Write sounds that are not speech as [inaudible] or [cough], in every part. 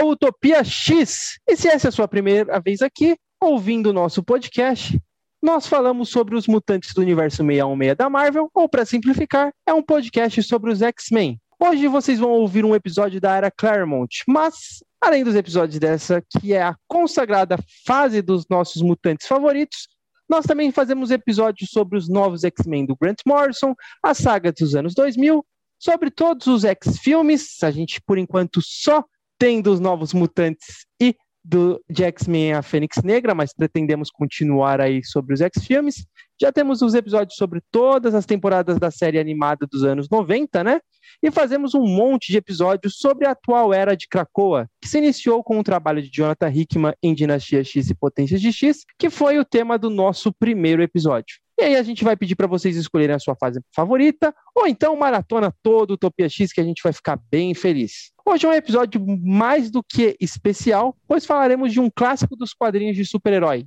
À Utopia X! E se essa é a sua primeira vez aqui, ouvindo o nosso podcast, nós falamos sobre os mutantes do universo 616 da Marvel, ou para simplificar, é um podcast sobre os X-Men. Hoje vocês vão ouvir um episódio da era Claremont, mas além dos episódios dessa, que é a consagrada fase dos nossos mutantes favoritos, nós também fazemos episódios sobre os novos X-Men do Grant Morrison, a saga dos anos 2000 sobre todos os X-filmes. A gente, por enquanto, só tem dos Novos Mutantes e do, X-Men a Fênix Negra, mas pretendemos continuar aí sobre os X-filmes. Já temos os episódios sobre todas as temporadas da série animada dos anos 90, né? E fazemos um monte de episódios sobre a atual era de Krakoa, que se iniciou com o trabalho de Jonathan Hickman em Dinastia X e Potências de X, que foi o tema do nosso primeiro episódio. E aí a gente vai pedir para vocês escolherem a sua fase favorita, ou então maratona todo Utopia X, que a gente vai ficar bem feliz. Hoje é um episódio mais do que especial, pois falaremos de um clássico dos quadrinhos de super-herói.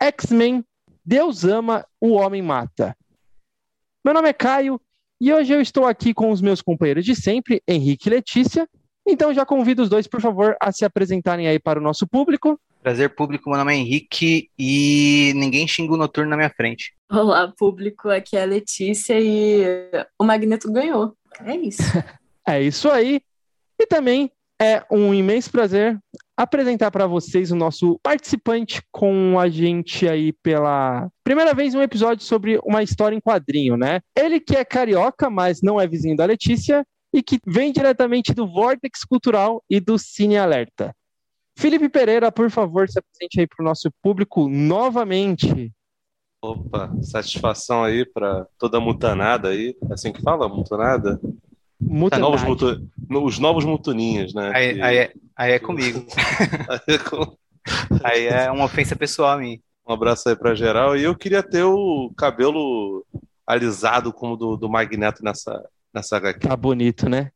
X-Men, Deus ama, o homem mata. Meu nome é Caio, e hoje eu estou aqui com os meus companheiros de sempre, Henrique e Letícia. Então já convido os dois, por favor, a se apresentarem aí para o nosso público. Prazer público, meu nome é Henrique e ninguém xinga o noturno na minha frente. Olá, público, aqui é a Letícia e o Magneto ganhou. É isso. [laughs] é isso aí. E também é um imenso prazer apresentar para vocês o nosso participante com a gente aí pela primeira vez um episódio sobre uma história em quadrinho, né? Ele que é carioca, mas não é vizinho da Letícia e que vem diretamente do Vortex Cultural e do Cine Alerta. Felipe Pereira, por favor, se apresente aí para o nosso público novamente. Opa, satisfação aí para toda a mutanada aí, é assim que fala, mutanada? É, novos mutu... Os novos mutuninhas, né? Aí, que... aí, é, aí é comigo. [laughs] aí, é com... aí é uma ofensa pessoal a mim. Um abraço aí para geral. E eu queria ter o cabelo alisado como do, do Magneto nessa, nessa HQ. Tá bonito, né?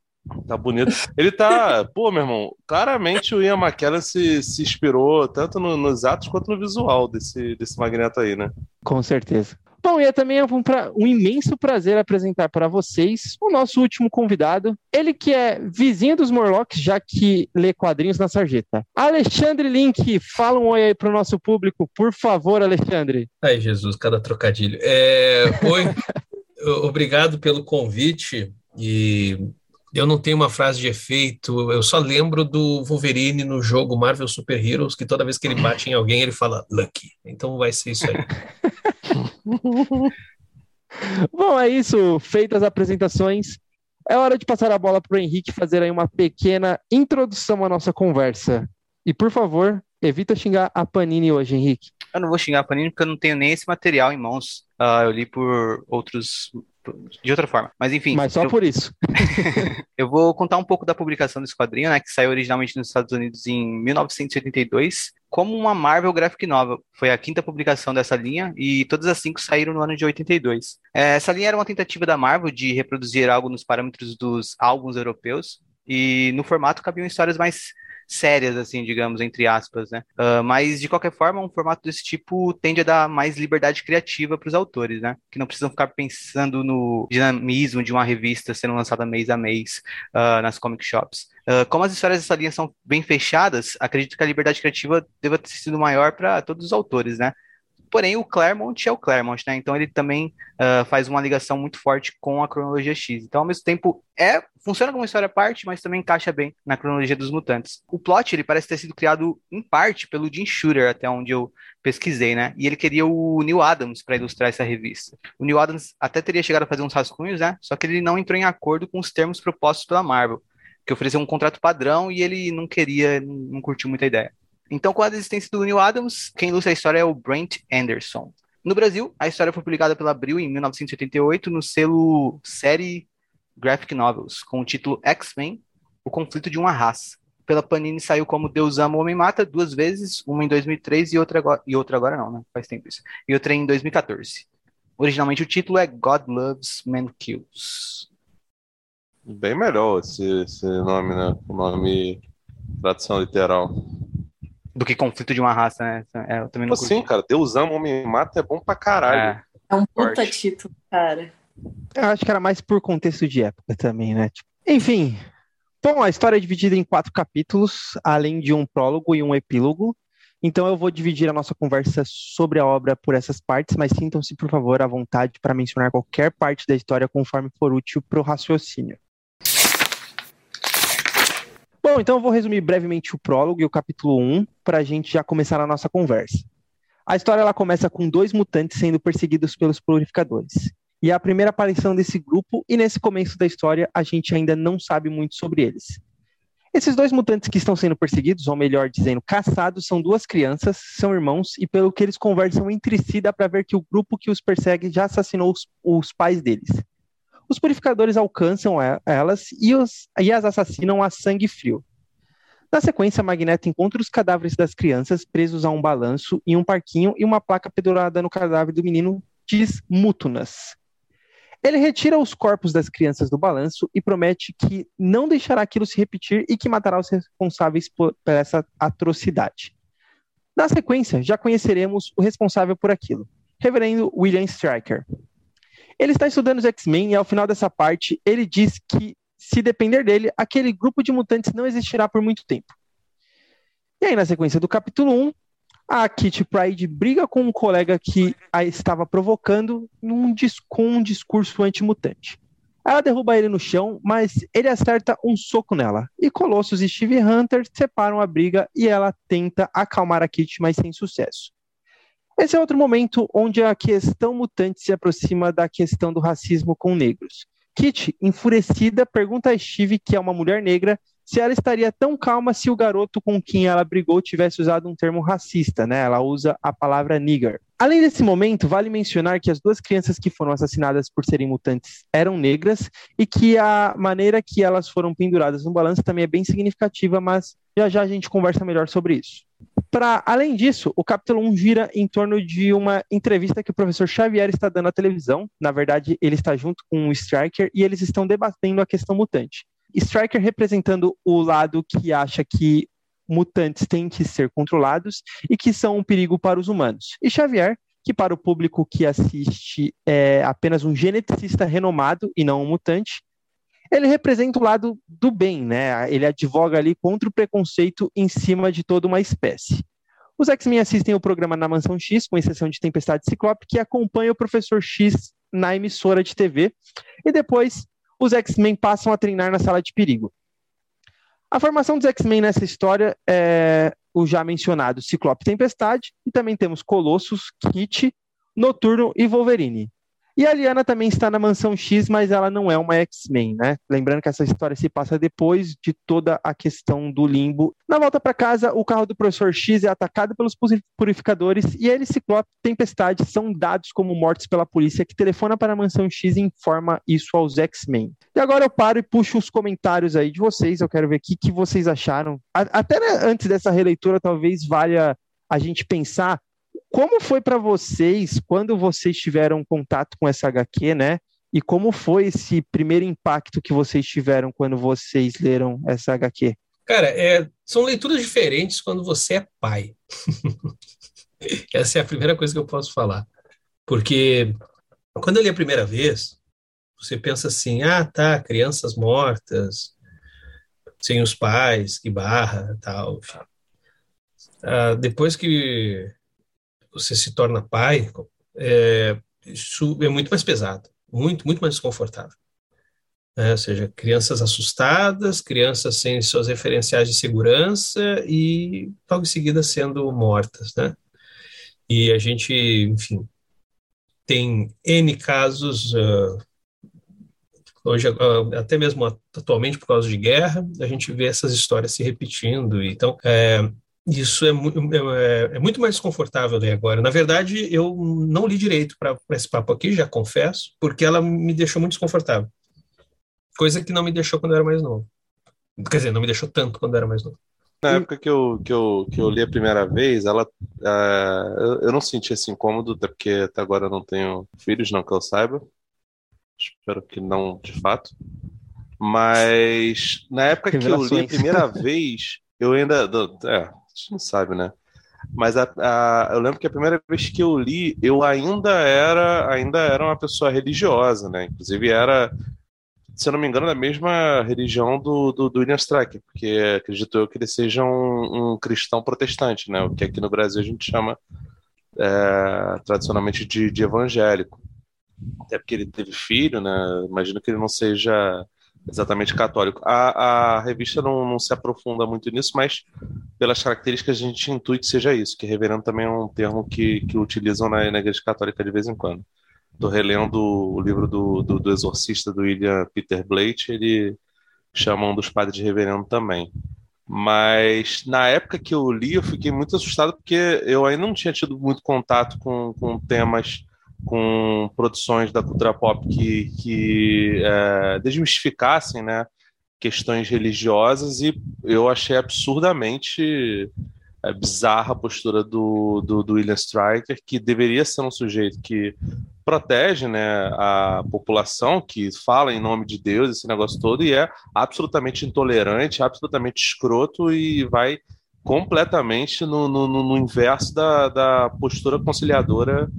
Tá bonito. Ele tá. [laughs] Pô, meu irmão, claramente o Ian McKellen se, se inspirou tanto no, nos atos quanto no visual desse, desse magneto aí, né? Com certeza. Bom, e é também um, pra, um imenso prazer apresentar para vocês o nosso último convidado. Ele que é vizinho dos Morlocks, já que lê quadrinhos na sarjeta. Alexandre Link, fala um oi aí para o nosso público, por favor, Alexandre. Ai, Jesus, cada trocadilho. É... Oi, [laughs] obrigado pelo convite e eu não tenho uma frase de efeito, eu só lembro do Wolverine no jogo Marvel Super Heroes, que toda vez que ele bate em alguém, ele fala Lucky. Então vai ser isso aí. [laughs] Bom, é isso. Feitas as apresentações, é hora de passar a bola para o Henrique fazer aí uma pequena introdução à nossa conversa. E por favor, evita xingar a Panini hoje, Henrique. Eu não vou xingar a Panini porque eu não tenho nem esse material em mãos. Uh, eu li por outros de outra forma. Mas enfim. Mas só eu... por isso. [laughs] eu vou contar um pouco da publicação desse quadrinho, né, que saiu originalmente nos Estados Unidos em 1982, como uma Marvel Graphic Novel. Foi a quinta publicação dessa linha e todas as cinco saíram no ano de 82. É, essa linha era uma tentativa da Marvel de reproduzir algo nos parâmetros dos álbuns europeus e no formato cabiam histórias mais sérias, assim, digamos, entre aspas, né? Uh, mas, de qualquer forma, um formato desse tipo tende a dar mais liberdade criativa para os autores, né? Que não precisam ficar pensando no dinamismo de uma revista sendo lançada mês a mês uh, nas comic shops. Uh, como as histórias dessa linha são bem fechadas, acredito que a liberdade criativa deva ter sido maior para todos os autores, né? Porém, o Claremont é o Claremont, né? Então ele também uh, faz uma ligação muito forte com a cronologia X. Então, ao mesmo tempo, é funciona como história à parte, mas também encaixa bem na cronologia dos mutantes. O plot ele parece ter sido criado em parte pelo Jim Shooter, até onde eu pesquisei, né? E ele queria o Neil Adams para ilustrar essa revista. O Neil Adams até teria chegado a fazer uns rascunhos, né? Só que ele não entrou em acordo com os termos propostos pela Marvel, que ofereceu um contrato padrão e ele não queria, não curtiu muita ideia. Então, com a existência do Neil Adams, quem ilustra a história é o Brent Anderson. No Brasil, a história foi publicada pela Abril em 1988 no selo Série Graphic Novels, com o título X-Men, O Conflito de uma Raça. Pela Panini saiu como Deus Ama, o Homem Mata duas vezes, uma em 2003 e outra agora, e outra agora não, né? Faz tempo isso. E outra em 2014. Originalmente o título é God Loves, Man Kills. Bem melhor esse, esse nome, né? O nome tradução literal. Do que conflito de uma raça, né? É, eu também não Sim, cara, Deus ama, homem mata é bom pra caralho. É, é um puta Forte. título, cara. Eu acho que era mais por contexto de época também, né? Tipo, enfim. Bom, a história é dividida em quatro capítulos, além de um prólogo e um epílogo. Então eu vou dividir a nossa conversa sobre a obra por essas partes, mas sintam-se, por favor, à vontade para mencionar qualquer parte da história conforme for útil para o raciocínio. Bom, então eu vou resumir brevemente o prólogo e o capítulo 1 para a gente já começar a nossa conversa. A história ela começa com dois mutantes sendo perseguidos pelos purificadores. E é a primeira aparição desse grupo, e nesse começo da história a gente ainda não sabe muito sobre eles. Esses dois mutantes que estão sendo perseguidos, ou melhor dizendo, caçados, são duas crianças, são irmãos, e pelo que eles conversam entre si, dá para ver que o grupo que os persegue já assassinou os, os pais deles. Os purificadores alcançam elas e, os, e as assassinam a sangue frio. Na sequência, Magneto encontra os cadáveres das crianças presos a um balanço em um parquinho e uma placa pendurada no cadáver do menino diz Mútunas. Ele retira os corpos das crianças do balanço e promete que não deixará aquilo se repetir e que matará os responsáveis por, por essa atrocidade. Na sequência, já conheceremos o responsável por aquilo, Reverendo William Stryker. Ele está estudando os X-Men e ao final dessa parte ele diz que, se depender dele, aquele grupo de mutantes não existirá por muito tempo. E aí, na sequência do capítulo 1, a Kitty Pride briga com um colega que a estava provocando num, com um discurso antimutante. Ela derruba ele no chão, mas ele acerta um soco nela. E Colossus e Steve Hunter separam a briga e ela tenta acalmar a Kitty, mas sem sucesso. Esse é outro momento onde a questão mutante se aproxima da questão do racismo com negros. Kit, enfurecida, pergunta a Steve, que é uma mulher negra, se ela estaria tão calma se o garoto com quem ela brigou tivesse usado um termo racista, né? Ela usa a palavra nigger. Além desse momento, vale mencionar que as duas crianças que foram assassinadas por serem mutantes eram negras e que a maneira que elas foram penduradas no balanço também é bem significativa, mas já já a gente conversa melhor sobre isso. Para além disso, o capítulo 1 gira em torno de uma entrevista que o professor Xavier está dando à televisão. Na verdade, ele está junto com o Striker e eles estão debatendo a questão mutante. Striker representando o lado que acha que mutantes têm que ser controlados e que são um perigo para os humanos. E Xavier, que para o público que assiste é apenas um geneticista renomado e não um mutante, ele representa o lado do bem, né? Ele advoga ali contra o preconceito em cima de toda uma espécie. Os X-Men assistem o programa na Mansão X, com exceção de Tempestade Ciclope, que acompanha o Professor X na emissora de TV, e depois os X-Men passam a treinar na sala de perigo. A formação dos X-Men nessa história é o já mencionado Ciclope Tempestade, e também temos Colossus, Kit, Noturno e Wolverine. E a Liana também está na Mansão X, mas ela não é uma X-Men, né? Lembrando que essa história se passa depois de toda a questão do limbo. Na volta para casa, o carro do Professor X é atacado pelos purificadores e ele, Ciclope e Tempestade são dados como mortos pela polícia, que telefona para a Mansão X e informa isso aos X-Men. E agora eu paro e puxo os comentários aí de vocês. Eu quero ver o que, que vocês acharam. Até né, antes dessa releitura, talvez valha a gente pensar como foi para vocês quando vocês tiveram contato com essa HQ, né? E como foi esse primeiro impacto que vocês tiveram quando vocês leram essa HQ? Cara, é, são leituras diferentes quando você é pai. [laughs] essa é a primeira coisa que eu posso falar. Porque quando eu li a primeira vez, você pensa assim: ah, tá, crianças mortas, sem os pais, que barra, tal. Ah, depois que você se torna pai, é, isso é muito mais pesado, muito, muito mais desconfortável. É, ou seja, crianças assustadas, crianças sem seus referenciais de segurança e logo em seguida sendo mortas, né? E a gente, enfim, tem N casos, uh, hoje, uh, até mesmo atualmente por causa de guerra, a gente vê essas histórias se repetindo. Então, é, Isso é, é, é, muito mais desconfortável ler agora. Na verdade, eu não li direito para esse papo aqui, já confesso, porque ela me deixou muito desconfortável. Coisa que não me deixou quando eu era mais novo. Quer dizer, não me deixou tanto quando eu era mais novo. Na época que eu, que eu, que eu li a primeira vez, ela, uh, eu, eu, não senti esse incômodo, até porque até agora eu não tenho filhos, não que eu saiba. Espero que não, de fato. Mas na época que eu li a primeira [laughs] vez, eu ainda. É, gente não sabe, né? Mas a, a, eu lembro que a primeira vez que eu li, eu ainda era, ainda era uma pessoa religiosa, né? Inclusive era se eu não me engano, da mesma religião do, do, do William Stracker, porque acredito eu que ele seja um, um, cristão protestante, né? O que aqui no Brasil a gente chama é, tradicionalmente de, de, evangélico. Até porque ele teve filho, né? Imagino que ele não seja exatamente católico. A, a revista não, não, se aprofunda muito nisso, mas pelas características a gente intui que seja isso, que reverendo também é um termo que, que utilizam na, na igreja católica de vez em quando. Estou relendo o livro do, do, do, exorcista do William Peter Blake, ele chama um dos padres de reverendo também. Mas na época que eu li, eu fiquei muito assustado porque eu ainda não tinha tido muito contato com, com temas, com produções da cultura pop que, que é, desmistificassem né, questões religiosas e eu achei absurdamente é, bizarra a postura do, do, do William Stryker, que deveria ser um sujeito que protege né, a população, que fala em nome de Deus, esse negócio todo, e é absolutamente intolerante, absolutamente escroto e vai completamente no, no, no inverso da, da postura conciliadora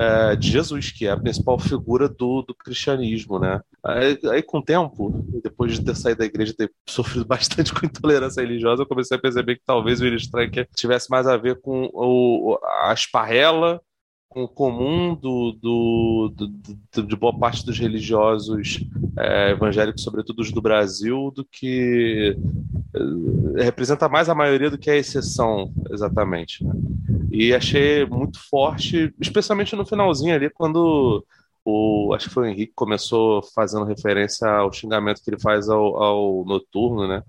é, de Jesus, que é a principal figura do, do cristianismo, né? Aí, aí, com o tempo, depois de ter saído da igreja, ter sofrido [laughs] bastante com intolerância religiosa, eu comecei a perceber que talvez o William Stryker tivesse mais a ver com o, a esparrela comum do, do, do, de boa parte dos religiosos é, evangélicos, sobretudo os do Brasil, do que é, representa mais a maioria do que a exceção, exatamente. Né? E achei muito forte, especialmente no finalzinho ali, quando o, acho que foi o Henrique começou fazendo referência ao xingamento que ele faz ao, ao Noturno, né?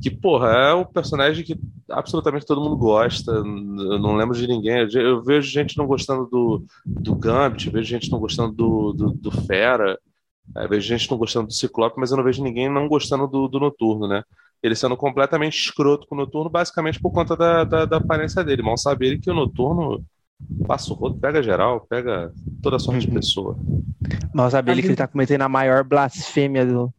Que, porra, é um personagem que absolutamente todo mundo gosta. Eu não lembro de ninguém. Eu vejo gente não gostando do, do Gambit, vejo gente não gostando do, do, do Fera, é, vejo gente não gostando do Ciclope, mas eu não vejo ninguém não gostando do, do Noturno, né? Ele sendo completamente escroto com o Noturno, basicamente por conta da, da, da aparência dele. Mal sabe ele que o Noturno passa o rodo, pega geral, pega toda sorte uhum. de pessoa. Mal sabe ele que ele tá cometendo a maior blasfêmia do,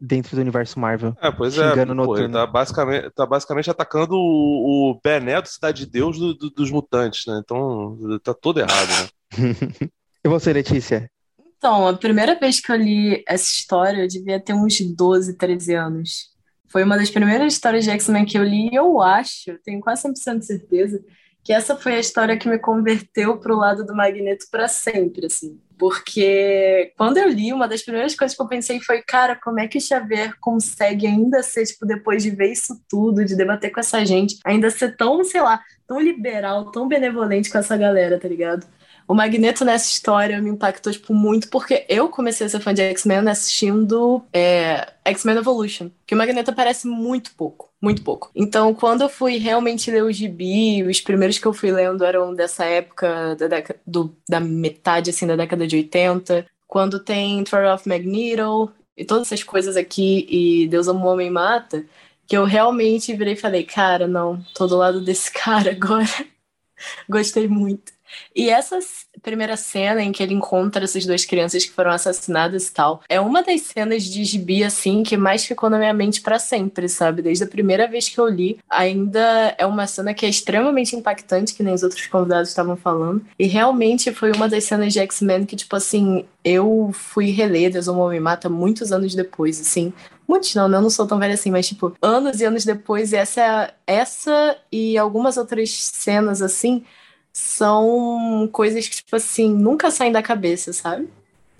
dentro do universo Marvel. É, pois é, pô, ele tá basicamente, tá basicamente atacando o, o Bené do Cidade de Deus do, do, dos mutantes, né? Então tá todo errado, né? [laughs] e você, Letícia? Então, a primeira vez que eu li essa história, eu devia ter uns 12, 13 anos. Foi uma das primeiras histórias de X-Men que eu li, e eu acho, tenho quase 100% de certeza, que essa foi a história que me converteu pro lado do Magneto para sempre, assim. Porque quando eu li, uma das primeiras coisas que eu pensei foi, cara, como é que o Xavier consegue ainda ser, tipo, depois de ver isso tudo, de debater com essa gente, ainda ser tão, sei lá, tão liberal, tão benevolente com essa galera, tá ligado? O Magneto nessa história me impactou, tipo, muito, porque eu comecei a ser fã de X-Men assistindo é, X-Men Evolution, que o Magneto aparece muito pouco, muito pouco. Então, quando eu fui realmente ler o gibi, os primeiros que eu fui lendo eram dessa época, da, década, do, da metade, assim, da década de 80, quando tem Trial of Magneto e todas essas coisas aqui, e Deus ama o Homem Mata, que eu realmente virei e falei, cara, não, tô do lado desse [laughs] cara agora. Gostei muito. E essa primeira cena em que ele encontra essas duas crianças que foram assassinadas e tal, é uma das cenas de gibi, assim, que mais ficou na minha mente para sempre, sabe? Desde a primeira vez que eu li, ainda é uma cena que é extremamente impactante, que nem os outros convidados estavam falando. E realmente foi uma das cenas de X-Men que, tipo assim, eu fui reler Deus Homem Mata muitos anos depois, assim. Muitos não, né? Eu não sou tão velha assim, mas, tipo, anos e anos depois, essa, essa e algumas outras cenas, assim, são coisas que, tipo assim, nunca saem da cabeça, sabe?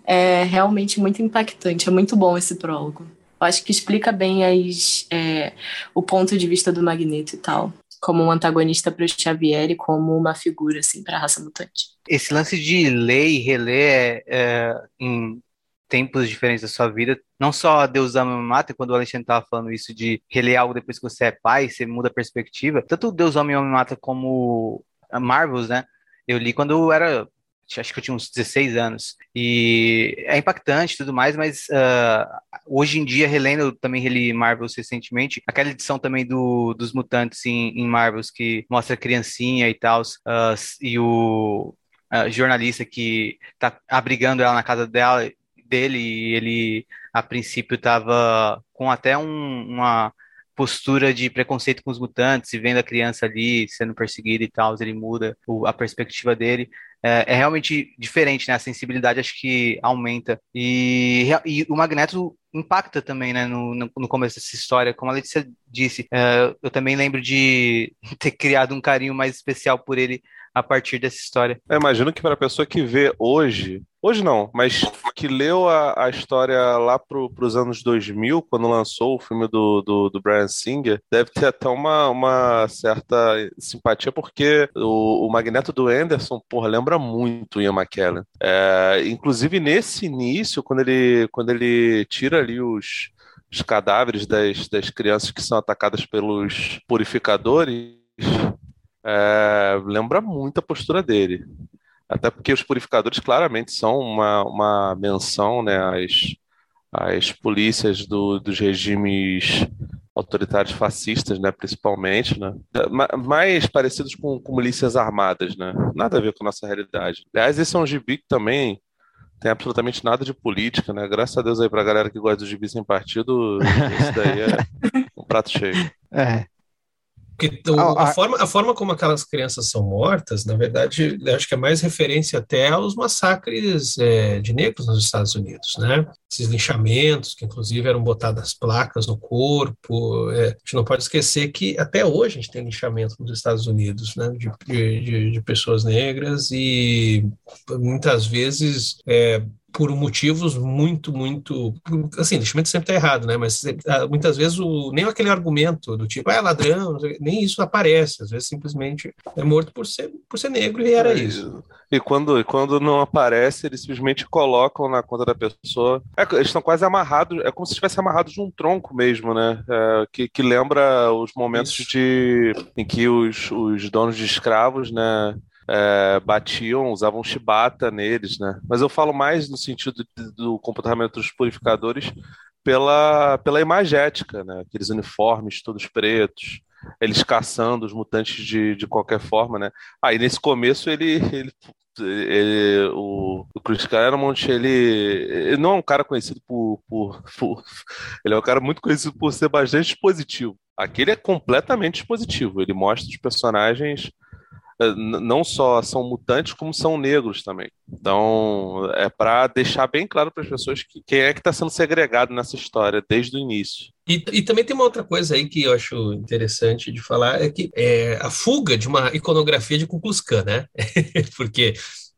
É realmente muito impactante, é muito bom esse prólogo. Eu acho que explica bem as, é, o ponto de vista do Magneto e tal, como um antagonista para o Xavier e como uma figura, assim, para a raça mutante. Esse lance de ler e reler é, é, em tempos diferentes da sua vida. Não só Deus ama e mata, quando o Alexandre estava falando isso de reler algo depois que você é pai, você muda a perspectiva. Tanto Deus ama e mata como Marvels, né? Eu li quando eu era acho que eu tinha uns 16 anos. E é impactante e tudo mais, mas uh, hoje em dia, relendo, eu também reli Marvels recentemente, aquela edição também do, dos Mutantes em, em Marvels, que mostra a criancinha e tal, uh, e o uh, jornalista que tá abrigando ela na casa dela, dele, e ele, a princípio, estava com até um, uma postura de preconceito com os mutantes e vendo a criança ali sendo perseguida e tal, ele muda o, a perspectiva dele é, é, realmente diferente, né? A sensibilidade acho que aumenta. E, e o Magneto impacta também, né, no, no, começo dessa história. Como a Letícia disse, é, eu também lembro de [laughs] ter criado um carinho mais especial por ele a partir dessa história. Eu imagino que para a pessoa que vê hoje, hoje não, mas que leu a, a história lá para os anos 2000, quando lançou o filme do, do, do, Brian Singer, deve ter até uma, uma certa simpatia, porque o, o Magneto do Anderson, porra, lembra muito Ian McKellen. É, inclusive nesse início, quando ele, quando ele tira ali os, os cadáveres das, das crianças que são atacadas pelos purificadores, é, lembra muito a postura dele. Até porque os purificadores claramente são uma, uma menção né, às, às polícias do, dos regimes autoritários fascistas, né, principalmente, né, mais parecidos com, com milícias armadas, né, nada a ver com a nossa realidade. Aliás, esse é um gibi que também tem absolutamente nada de política, né, graças a Deus aí pra galera que gosta do gibi sem partido, isso daí é [laughs] um prato cheio. É, porque a, a, forma, a forma como aquelas crianças são mortas, na verdade, acho que é mais referência até aos massacres é, de negros nos Estados Unidos, né? Esses linchamentos, que inclusive eram botadas placas no corpo. É, a gente não pode esquecer que até hoje a gente tem linchamento nos Estados Unidos, né? De, de, de pessoas negras e muitas vezes é, por motivos muito, muito. Assim, o investimento sempre está errado, né? Mas ah, muitas vezes o, nem aquele argumento do tipo, ah, é ladrão, nem isso aparece. Às vezes simplesmente é morto por ser, por ser negro e era é, isso. E quando, quando não aparece, eles simplesmente colocam na conta da pessoa. É, eles estão quase amarrados, é como se estivesse amarrados de um tronco mesmo, né? É, que, que lembra os momentos de em que os, os donos de escravos, né? É, batiam, usavam chibata neles, né? Mas eu falo mais no sentido do comportamento dos purificadores pela, pela imagética, né? Aqueles uniformes todos pretos, eles caçando os mutantes de, de qualquer forma, né? Aí ah, nesse começo ele, ele, ele o, o Chris Claremont, ele, ele não é um cara conhecido por, por, por, ele é um cara muito conhecido por ser bastante positivo. Aqui ele é completamente positivo. Ele mostra os personagens não só são mutantes, como são negros também. Então, é para deixar bem claro para as pessoas que quem é que está sendo segregado nessa história desde o início. E, e, também tem uma outra coisa aí que eu acho interessante de falar, é que é a fuga de uma iconografia de Ku Klux Klan, né? [laughs] Porque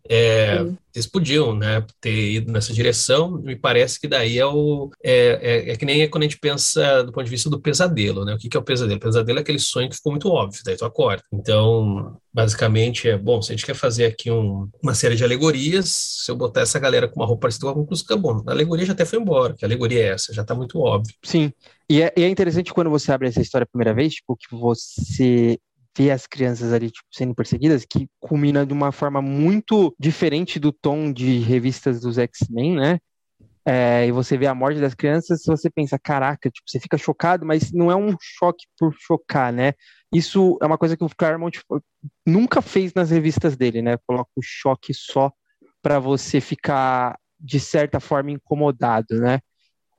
é, eles podiam né, ter ido nessa direção, me parece que daí é o. É, é, é, que nem quando a gente pensa do ponto de vista do pesadelo, né? O que, que é o pesadelo? O pesadelo é aquele sonho que ficou muito óbvio, daí tu acorda. Então, basicamente, é bom, se a gente quer fazer aqui um, uma série de alegorias, se eu botar essa galera com uma roupa parecida com a Cruz, bom, a alegoria já até foi embora, que alegoria é essa? Já está muito óbvio. Sim. E é, e é interessante quando você abre essa história a primeira vez, tipo, que você ver as crianças ali tipo, sendo perseguidas, que culmina de uma forma muito diferente do tom de revistas dos X-Men, né? É, e você vê a morte das crianças, você pensa, caraca, tipo, você fica chocado, mas não é um choque por chocar, né? Isso é uma coisa que o Claremont nunca fez nas revistas dele, né? Coloca o choque só para você ficar de certa forma incomodado, né?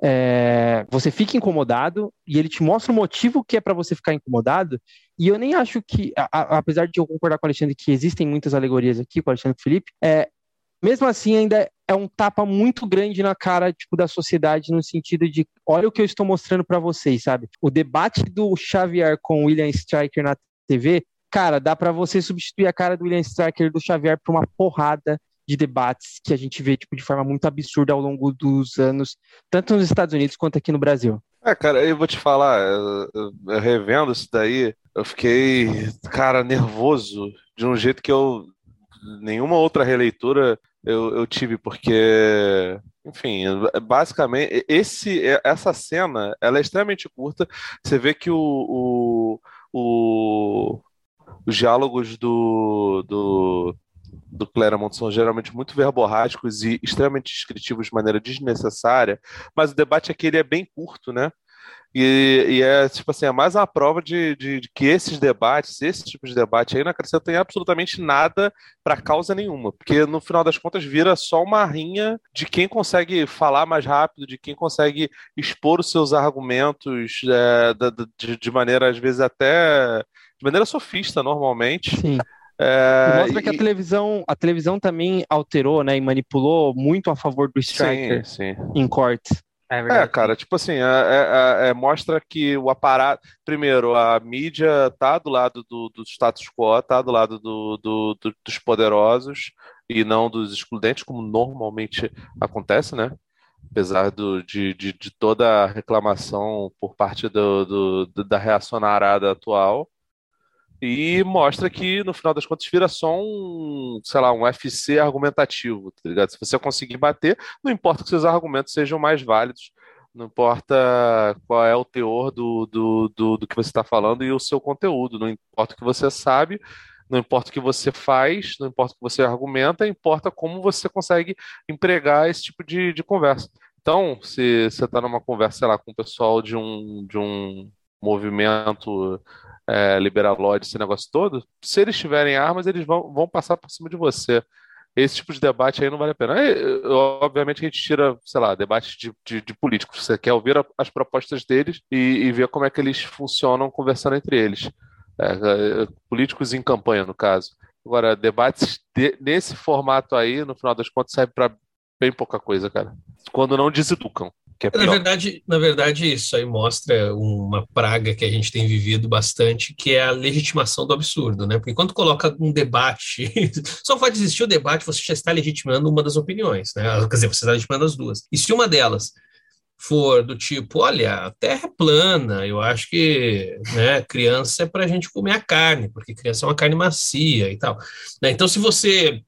É, você fica incomodado e ele te mostra o motivo que é para você ficar incomodado. E eu nem acho que, a, a, apesar de eu concordar com o Alexandre que existem muitas alegorias aqui, com o Alexandre Felipe, é, mesmo assim ainda é um tapa muito grande na cara tipo da sociedade no sentido de olha o que eu estou mostrando para vocês, sabe? O debate do Xavier com o William Stryker na TV, cara, dá para você substituir a cara do William Stryker do Xavier por uma porrada de debates que a gente vê tipo, de forma muito absurda ao longo dos anos, tanto nos Estados Unidos quanto aqui no Brasil. É, cara, eu vou te falar, eu, eu, revendo isso daí, eu fiquei, cara, nervoso de um jeito que eu nenhuma outra releitura eu, eu tive, porque enfim, basicamente, esse, essa cena ela é extremamente curta. Você vê que o, o, o os diálogos do, do, do Claremont são geralmente muito verborrágicos e extremamente descritivos de maneira desnecessária, mas o debate aqui ele é bem curto, né? E, e, é, tipo assim, é mais uma prova de, de, de, que esses debates, esse tipo de debate aí não acrescentam absolutamente nada para causa nenhuma, porque no final das contas vira só uma rinha de quem consegue falar mais rápido, de quem consegue expor os seus argumentos é, de, de, maneira, às vezes, até de maneira sofista, normalmente. Sim. É, mostra que a televisão, a televisão também alterou, né, e manipulou muito a favor do striker sim, sim. em cortes. É, é, cara, tipo assim, é, é, é, mostra que o aparato. Primeiro, a mídia tá do lado do, do status quo, tá do lado do, do, dos poderosos e não dos excludentes, como normalmente acontece, né? Apesar do, de, de, de toda a reclamação por parte do, do, da reacionarada atual. E mostra que, no final das contas, vira só um, sei lá, um FC argumentativo, tá ligado? Se você conseguir bater, não importa que seus argumentos sejam mais válidos, não importa qual é o teor do, do, do, do que você está falando e o seu conteúdo, não importa o que você sabe, não importa o que você faz, não importa o que você argumenta, importa como você consegue empregar esse tipo de, de conversa. Então, se você está numa conversa, sei lá, com o pessoal de um, de um movimento é, liberalóide, esse negócio todo, se eles tiverem armas, eles vão, vão passar por cima de você. Esse tipo de debate aí não vale a pena. Aí, obviamente a gente tira, sei lá, debate de, de, de políticos. Você quer ouvir a, as propostas deles e, e, ver como é que eles funcionam conversando entre eles. É, é políticos em campanha, no caso. Agora, debates de, nesse formato aí, no final das contas, serve para bem pouca coisa, cara. Quando não deseducam. É na verdade, na verdade, isso aí mostra uma praga que a gente tem vivido bastante, que é a legitimação do absurdo, né? Porque quando coloca um debate, [laughs] só pode existir o debate, você já está legitimando uma das opiniões, né? Quer dizer, você está legitimando as duas. E se uma delas for do tipo, olha, a Terra é plana, eu acho que né, criança é para a gente comer a carne, porque criança é uma carne macia e tal. Né? Então, se você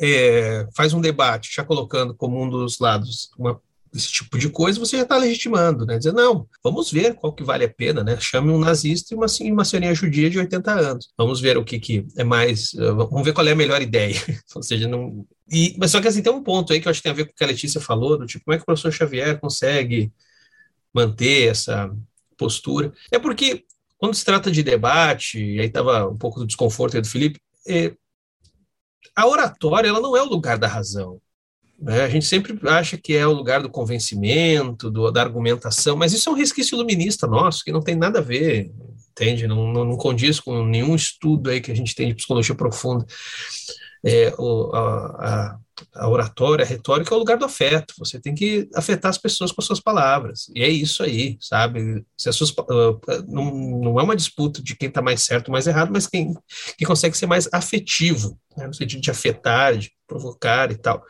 é, faz um debate, já colocando como um dos lados uma esse tipo de coisa, você já está legitimando, né? Dizer, não, vamos ver qual que vale a pena, né? Chame um nazista e uma, uma senhorinha judia de 80 anos. Vamos ver o que, que é mais. Uh, vamos ver qual é a melhor ideia. [laughs] Ou seja, não. E, mas só que assim, tem um ponto aí que eu acho que tem a ver com o que a Letícia falou, do tipo, como é que o professor Xavier consegue manter essa postura? É porque quando se trata de debate, e aí estava um pouco do desconforto aí do Felipe, é, a oratória ela não é o lugar da razão. Né? A gente sempre acha que é o lugar do convencimento, do, da argumentação, mas isso é um resquício iluminista nosso, que não tem nada a ver, entende? Não, não, não condiz com nenhum estudo aí que a gente tem de psicologia profunda. É, o, a, a, oratória, a retórica é o lugar do afeto. Você tem que afetar as pessoas com as suas palavras. E é isso aí, sabe? Suas, uh, não, não é uma disputa de quem está mais certo ou mais errado, mas quem, quem consegue ser mais afetivo, né? no sentido de afetar, de provocar e tal.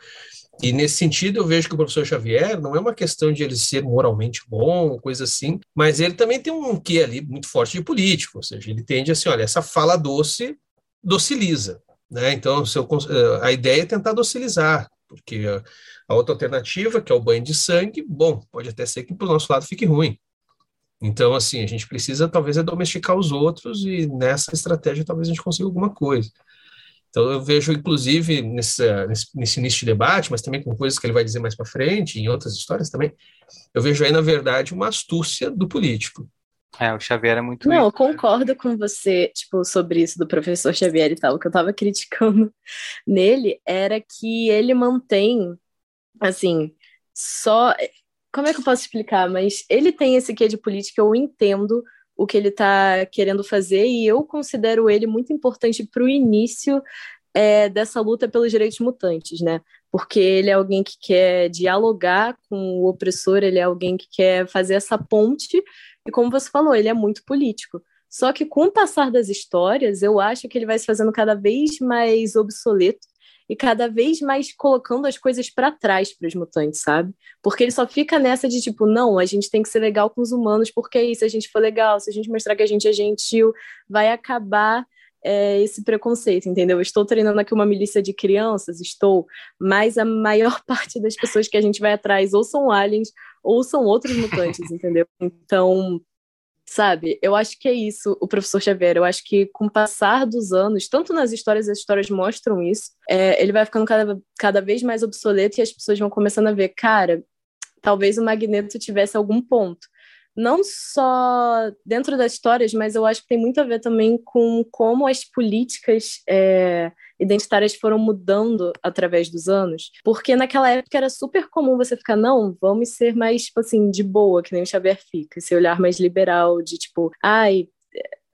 E nesse sentido, eu vejo que o professor Xavier não é uma questão de ele ser moralmente bom, coisa assim, mas ele também tem um quê ali muito forte de político, ou seja, ele tende assim, olha, essa fala doce dociliza, né? Então, eu, eh, a ideia é tentar docilizar, porque a outra alternativa, que é o banho de sangue, bom, pode até ser que para o nosso lado fique ruim. Então, assim, a gente precisa talvez é domesticar os outros e nessa estratégia talvez a gente consiga alguma coisa. Então eu vejo, inclusive, nesse, nesse início de debate, mas também com coisas que ele vai dizer mais para frente, em outras histórias também, eu vejo aí, na verdade, uma astúcia do político. É, o Xavier é muito. Não, eu concordo com você, tipo, sobre isso do professor Xavier e tal. O que eu estava [laughs] criticando nele era que ele mantém, assim, só. Como é que eu posso explicar? Mas ele tem esse quê de política, eu entendo o que ele está querendo fazer, e eu considero ele muito importante para o início é, dessa luta pelos direitos mutantes, né? Porque ele é alguém que quer dialogar com o opressor, ele é alguém que quer fazer essa ponte, e como você falou, ele é muito político. Só que com o passar das histórias, eu acho que ele vai se fazendo cada vez mais obsoleto e cada vez mais colocando as coisas para trás para os mutantes, sabe? Porque ele só fica nessa de tipo, não, a gente tem que ser legal com os humanos, porque aí, se a gente for legal, se a gente mostrar que a gente é gentil, vai acabar é, esse preconceito, entendeu? Eu estou treinando aqui uma milícia de crianças, estou, mas a maior [laughs] parte das pessoas que a gente vai atrás ou são aliens ou são outros mutantes, [laughs] entendeu? Então, sabe, eu acho que é isso, o professor Xavier. Eu acho que com o passar dos anos, tanto nas histórias, as histórias mostram isso, é, ele vai ficando cada, cada vez mais obsoleto e as pessoas vão começando a ver, cara, talvez o Magneto tivesse algum ponto não só dentro das histórias, mas eu acho que tem muito a ver também com como as políticas é, identitárias foram mudando através dos anos. Porque naquela época era super comum você ficar, não, vamos ser mais, tipo assim, de boa, que nem o Xavier fica, esse olhar mais liberal, de tipo, ai,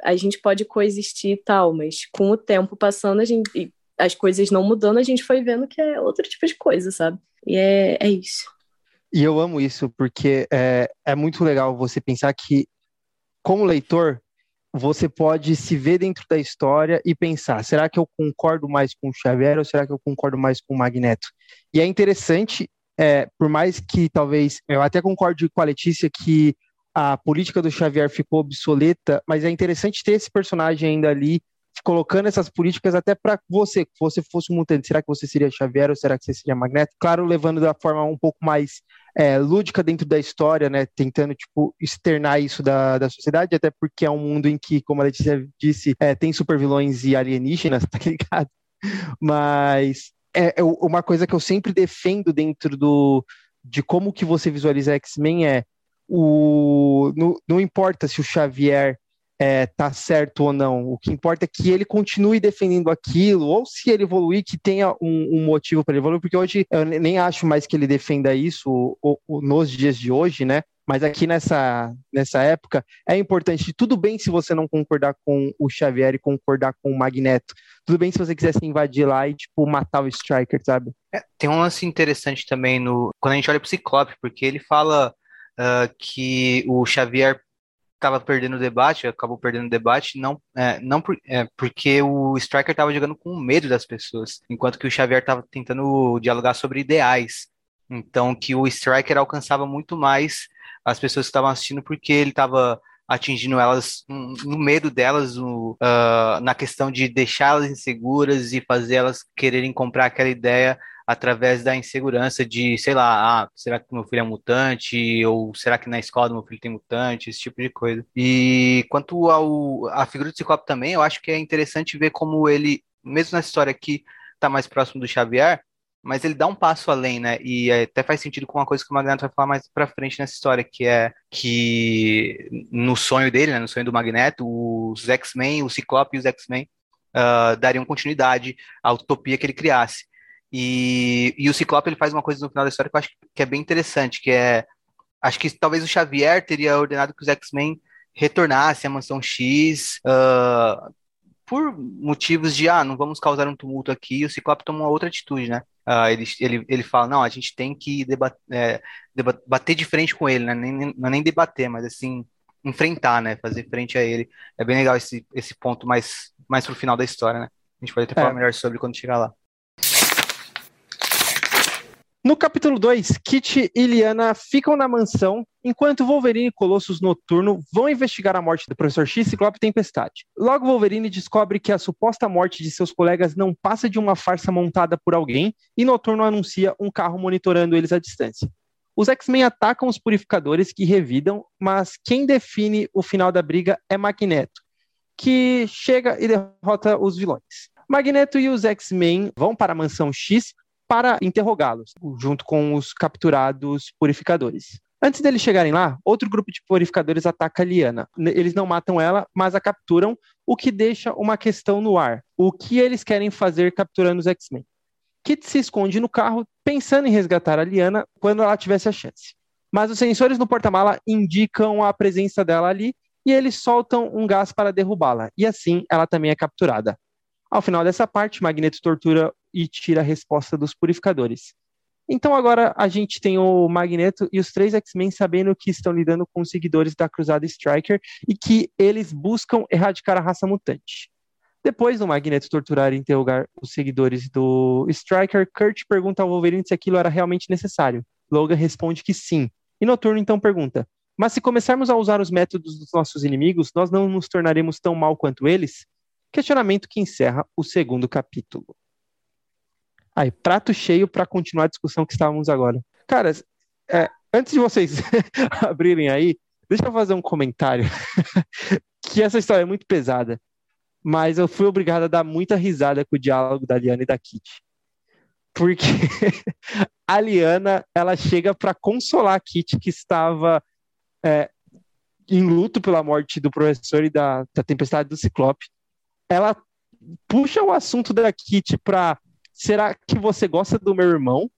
a gente pode coexistir e tal, mas com o tempo passando, a gente, as coisas não mudando, a gente foi vendo que é outro tipo de coisa, sabe? E é, é isso. E eu amo isso, porque é, é muito legal você pensar que, como leitor, você pode se ver dentro da história e pensar: será que eu concordo mais com o Xavier ou será que eu concordo mais com o Magneto? E é interessante, é, por mais que talvez eu até concorde com a Letícia que a política do Xavier ficou obsoleta, mas é interessante ter esse personagem ainda ali colocando essas políticas até para você, se você fosse um mutante, será que você seria Xavier ou será que você seria Magneto? Claro, levando da forma um pouco mais é, lúdica dentro da história, né, tentando, tipo, externar isso da, da sociedade, até porque é um mundo em que, como a Letícia disse, é, tem supervilões e alienígenas, [laughs] tá ligado? Mas é, é, uma coisa que eu sempre defendo dentro do de como que você visualiza X-Men é o não, não importa se o Xavier é, tá certo ou não. O que importa é que ele continue defendendo aquilo, ou se ele evoluir, que tenha um, um motivo para evoluir, porque hoje eu nem acho mais que ele defenda isso nos dias de hoje, né? Mas aqui nessa, nessa época é importante. Tudo bem se você não concordar com o Xavier e concordar com o Magneto. Tudo bem se você quisesse invadir lá e, tipo, matar o Striker, sabe? É, tem um lance interessante também no quando a gente olha pro Ciclope, porque ele fala uh, que o Xavier estava perdendo o debate, acabou perdendo o debate, não, é, não por, é, porque o Striker estava jogando com medo das pessoas, enquanto que o Xavier estava tentando dialogar sobre ideais. Então, que o Striker alcançava muito mais as pessoas que estavam assistindo, porque ele estava atingindo elas no medo delas, uh, na questão de deixá-las inseguras e fazer elas quererem comprar aquela ideia através da insegurança de, sei lá, ah, será que meu filho é mutante? Ou será que na escola meu filho tem mutante? Esse tipo de coisa. E quanto ao a figura do Ciclope também, eu acho que é interessante ver como ele, mesmo nessa história aqui, tá mais próximo do Xavier, mas ele dá um passo além, né? E até faz sentido com uma coisa que o Magneto vai falar mais pra frente nessa história, que é que no sonho dele, né, no sonho do Magneto, os X-Men, o Ciclope e os X-Men uh, dariam continuidade à utopia que ele criasse. E, e o Ciclope ele faz uma coisa no final da história que eu acho que é bem interessante, que é acho que talvez o Xavier teria ordenado que os X-Men retornassem à Mansão X uh, por motivos de ah, não vamos causar um tumulto aqui. E o Ciclope toma uma outra atitude, né? Uh, ele, ele, ele fala, não, a gente tem que debater, é, debater de frente com ele, né? Nem, não é nem debater, mas assim, enfrentar, né? Fazer frente a ele. É bem legal esse, esse ponto mais, mais pro final da história, né? A gente pode até falar é. melhor sobre quando chegar lá. No capítulo 2, Kit e Liana ficam na mansão, enquanto Wolverine e Colossus Noturno vão investigar a morte do Professor X, Ciclope e Tempestade. Logo, Wolverine descobre que a suposta morte de seus colegas não passa de uma farsa montada por alguém, e Noturno anuncia um carro monitorando eles à distância. Os X-Men atacam os purificadores que revidam, mas quem define o final da briga é Magneto, que chega e derrota os vilões. Magneto e os X-Men vão para a mansão X para interrogá-los, junto com os capturados purificadores. Antes deles chegarem lá, outro grupo de purificadores ataca a Liana. Eles não matam ela, mas a capturam, o que deixa uma questão no ar. O que eles querem fazer capturando os X-Men? Kit se esconde no carro, pensando em resgatar a Liana quando ela tivesse a chance. Mas os sensores no porta-mala indicam a presença dela ali e eles soltam um gás para derrubá-la. E assim ela também é capturada. Ao final dessa parte, Magneto tortura e tira a resposta dos purificadores. Então agora a gente tem o Magneto e os três X-Men sabendo que estão lidando com os seguidores da Cruzada Striker e que eles buscam erradicar a raça mutante. Depois do Magneto torturar e interrogar os seguidores do Striker, Kurt pergunta ao Wolverine se aquilo era realmente necessário. Logan responde que sim. E Noturno então pergunta: Mas se começarmos a usar os métodos dos nossos inimigos, nós não nos tornaremos tão mal quanto eles? Questionamento que encerra o segundo capítulo. Aí, prato cheio para continuar a discussão que estávamos agora. Caras, é, antes de vocês [laughs] abrirem aí, deixa eu fazer um comentário. [laughs] que essa história é muito pesada, mas eu fui obrigado a dar muita risada com o diálogo da Liana e da Kitty. Porque [laughs] a Liana, ela chega para consolar a Kitty, que estava é, em luto pela morte do professor e da, da tempestade do Ciclope. Ela puxa o assunto da Kitty para será que você gosta do meu irmão?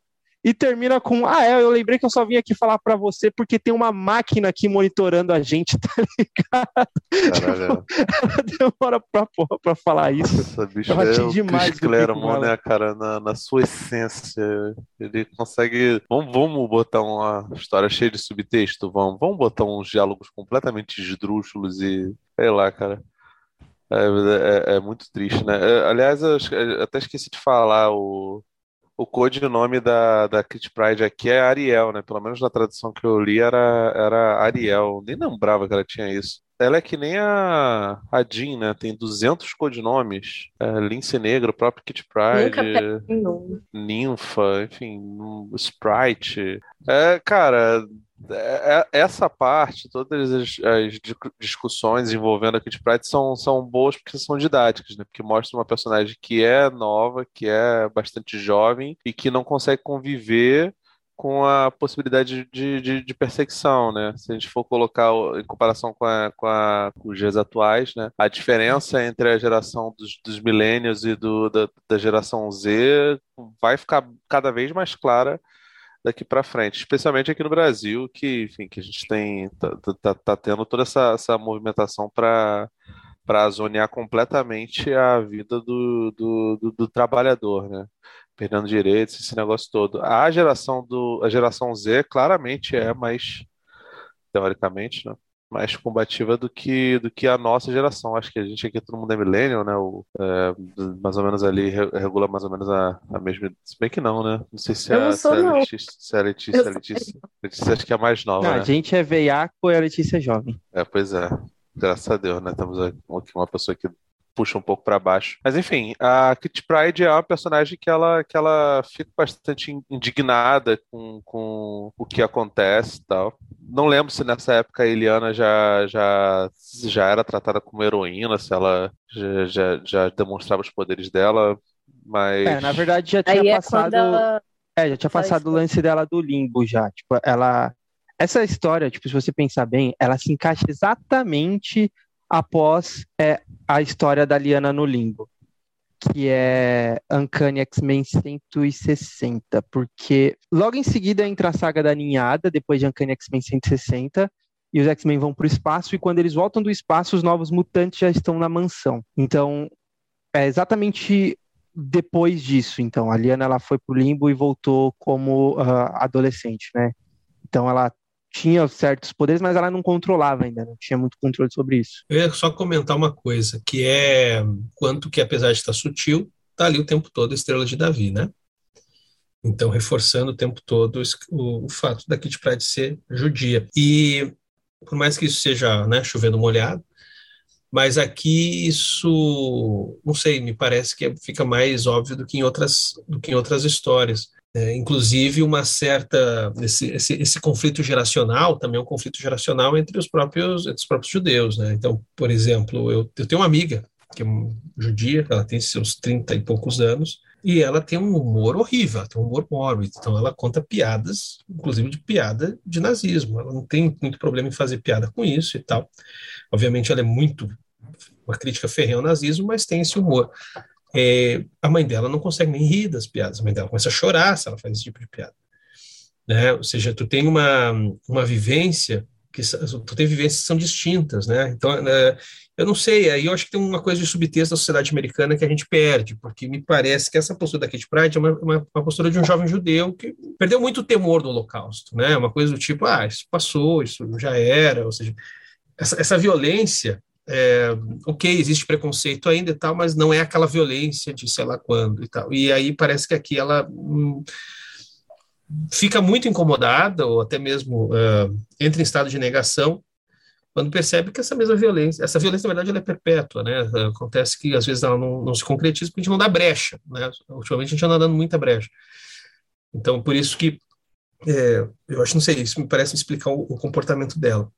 E termina com, ah, é, eu lembrei que eu só vim aqui falar para você porque tem uma máquina aqui monitorando a gente, [laughs] tá ligado? Caralho. Tipo, ela demora pra porra pra falar isso. Essa bicho eu é demais Chris Claremont, né, cara, na, na sua essência. Ele consegue... Vamos, vamos botar uma história cheia de subtexto? Vamos. Vamos botar uns diálogos completamente esdrúxulos e... Sei lá, cara. É, é, é, muito triste, né? É, aliás, eu até esqueci de falar, o, o codinome da, da Kit Pride aqui é Ariel, né? Pelo menos na tradução que eu li era, era Ariel. Nem lembrava que ela tinha isso. Ela é que nem a, a Jean, né? Tem 200 codinomes. É, Lince Negro, próprio Kit Pride, Ninfa, enfim, Sprite. É, cara, é, é, essa parte, todas as, as, discussões envolvendo a Kitty Pryde são, são boas porque são didáticas, né? Porque mostra uma personagem que é nova, que é bastante jovem e que não consegue conviver com a possibilidade de, de, de, perseguição, né? Se a gente for colocar em comparação com, a, com, a, com os dias atuais, né? A diferença entre a geração dos, dos e do, da, da geração Z vai ficar cada vez mais clara daqui para frente, especialmente aqui no Brasil, que, enfim, que a gente tem tá, tá, tá, tá tendo toda essa, essa movimentação para para zonear completamente a vida do, do, do, do, trabalhador, né? Perdendo direitos, esse negócio todo. A geração do a geração Z claramente é mais teoricamente, né? Mais combativa do que, do que a nossa geração. Acho que a gente aqui, todo mundo é millennial, né? O, é, mais ou menos ali, regula mais ou menos a, a mesma. Se bem que não, né? Não sei se, a, se, a, Letícia, se a Letícia, a Letícia, Letícia, acho que é a mais nova. Não, né? A gente é veiaco e a Letícia é jovem. É, pois é. Graças a Deus, né? Temos aqui uma pessoa que puxa um pouco para baixo. Mas enfim, a Kitty Pride é uma personagem que ela, que ela fica bastante indignada com, com o que acontece e tal. Não lembro se nessa época a Eliana já, já, já era tratada como heroína, se ela já, já, já demonstrava os poderes dela, mas... É, na verdade já tinha é passado... Ela... É, já tinha passado o lance dela do limbo já. Tipo, ela... Essa história, tipo, se você pensar bem, ela se encaixa exatamente após é, a história da Liana no Limbo, que é Uncanny X-Men 160, porque logo em seguida entra a saga da Ninhada, depois de Uncanny X-Men 160, e os X-Men vão para o espaço, e quando eles voltam do espaço, os novos mutantes já estão na mansão. Então, é exatamente depois disso, então, a Liana ela foi para o limbo e voltou como uh, adolescente, né? Então ela tinha certos poderes, mas ela não controlava ainda, não tinha muito controle sobre isso. Eu ia só comentar uma coisa, que é quanto que, apesar de estar sutil, está ali o tempo todo a estrela de Davi, né? Então, reforçando o tempo todo o, o fato da Kitty Pryde ser judia. E, por mais que isso seja né, chovendo molhado, mas aqui isso, não sei, me parece que fica mais óbvio do que em outras, do que em outras histórias. É, inclusive uma certa esse, esse, esse, conflito geracional também é um conflito geracional entre os próprios entre os próprios judeus né? Então por exemplo eu, eu tenho uma amiga que é judia ela tem seus 30 e poucos anos e ela tem um humor horrível ela tem um humor mórbido. Então ela conta piadas inclusive de piada de nazismo. Ela não tem muito problema em fazer piada com isso e tal. Obviamente ela é muito uma crítica ferrenha ao nazismo mas tem esse humor é, a mãe dela não consegue nem rir das piadas, a mãe dela começa a chorar se ela faz esse tipo de piada. Né? Ou seja, tu tem uma, uma vivência, que tu tem vivências que são distintas, né? Então, né, eu não sei, aí eu acho que tem uma coisa de subtexto da sociedade americana que a gente perde, porque me parece que essa postura da Kate Pride é uma, uma, uma, postura de um jovem judeu que perdeu muito o temor do holocausto, né? Uma coisa do tipo, ah, isso passou, isso já era, ou seja, essa, essa violência é, ok, existe preconceito ainda e tal, mas não é aquela violência de sei lá quando e tal. E aí parece que aqui ela hum, fica muito incomodada, ou até mesmo uh, entra em estado de negação, quando percebe que essa mesma violência, essa violência, na verdade, ela é perpétua, né? Acontece que, às vezes, ela não, não se concretiza porque a gente não dá brecha, né? Ultimamente, a gente anda dando muita brecha. Então, por isso que, é, eu acho, não sei, isso me parece explicar o, o comportamento dela.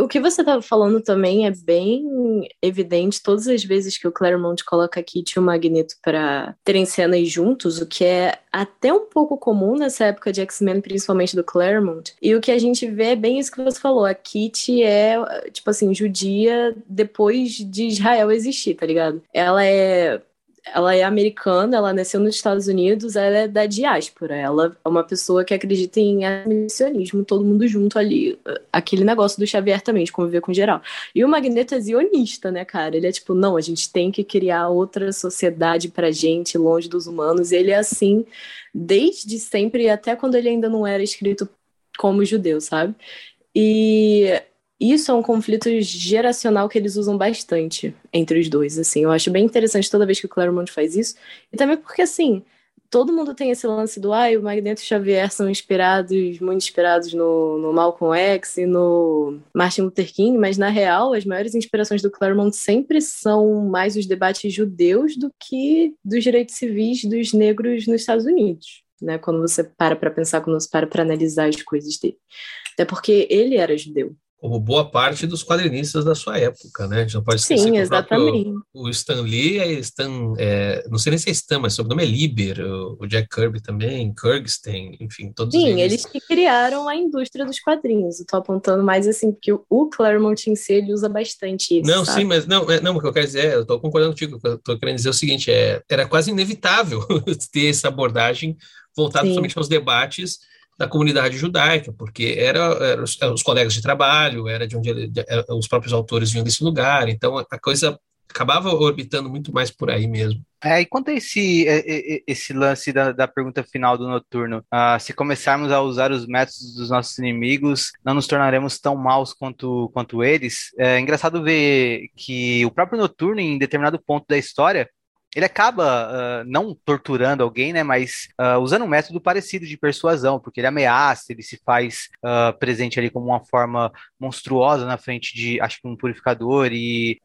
O que você estava falando também é bem evidente todas as vezes que o Claremont coloca Kit e o Magneto para terem cenas juntos, o que é até um pouco comum nessa época de X-Men, principalmente do Claremont. E o que a gente vê é bem isso que você falou. A Kit é, tipo assim, judia depois de Israel existir, tá ligado? Ela é ela é americana, ela nasceu nos Estados Unidos, ela é da diáspora, ela é uma pessoa que acredita em missionismo, todo mundo junto ali, aquele negócio do Xavier também, de conviver com geral. E o Magneto é zionista, né, cara? Ele é tipo, não, a gente tem que criar outra sociedade pra gente, longe dos humanos, e ele é assim desde sempre, até quando ele ainda não era escrito como judeu, sabe? E isso é um conflito geracional que eles usam bastante entre os dois, assim. Eu acho bem interessante toda vez que o Claremont faz isso. E também porque, assim, todo mundo tem esse lance do, ah, o Magneto e o Xavier são inspirados, muito inspirados no, no Malcolm X e no Martin Luther King, mas na real, as maiores inspirações do Claremont sempre são mais os debates judeus do que dos direitos civis dos negros nos Estados Unidos, né? Quando você para para pensar, quando você para para analisar as coisas dele. Até porque ele era judeu, como boa parte dos quadrinistas da sua época, né? A gente não pode esquecer Sim, exatamente. O, o, Stan Lee é Stan, é, não sei nem se é Stan, mas o sobrenome é Lieber, o, o, Jack Kirby também, Kirkstein, enfim, todos Sim, eles. eles que criaram a indústria dos quadrinhos. Eu tô apontando mais assim, porque o, Claremont em si, ele usa bastante isso, Não, sabe? sim, mas não, é, não, o que eu quero dizer, é, eu tô concordando contigo, eu tô querendo dizer o seguinte, é, era quase inevitável [laughs] ter essa abordagem voltada somente aos debates da comunidade judaica, porque era, era os, os, colegas de trabalho, era de onde ele, de, os próprios autores vinham desse lugar, então a, coisa acabava orbitando muito mais por aí mesmo. É, e quanto a esse, esse lance da, da pergunta final do Noturno, uh, se começarmos a usar os métodos dos nossos inimigos, não nos tornaremos tão maus quanto, quanto eles? É engraçado ver que o próprio Noturno, em determinado ponto da história, ele acaba uh, não torturando alguém, né, mas uh, usando um método parecido de persuasão, porque ele ameaça, ele se faz uh, presente ali como uma forma monstruosa na frente de, acho que um purificador, e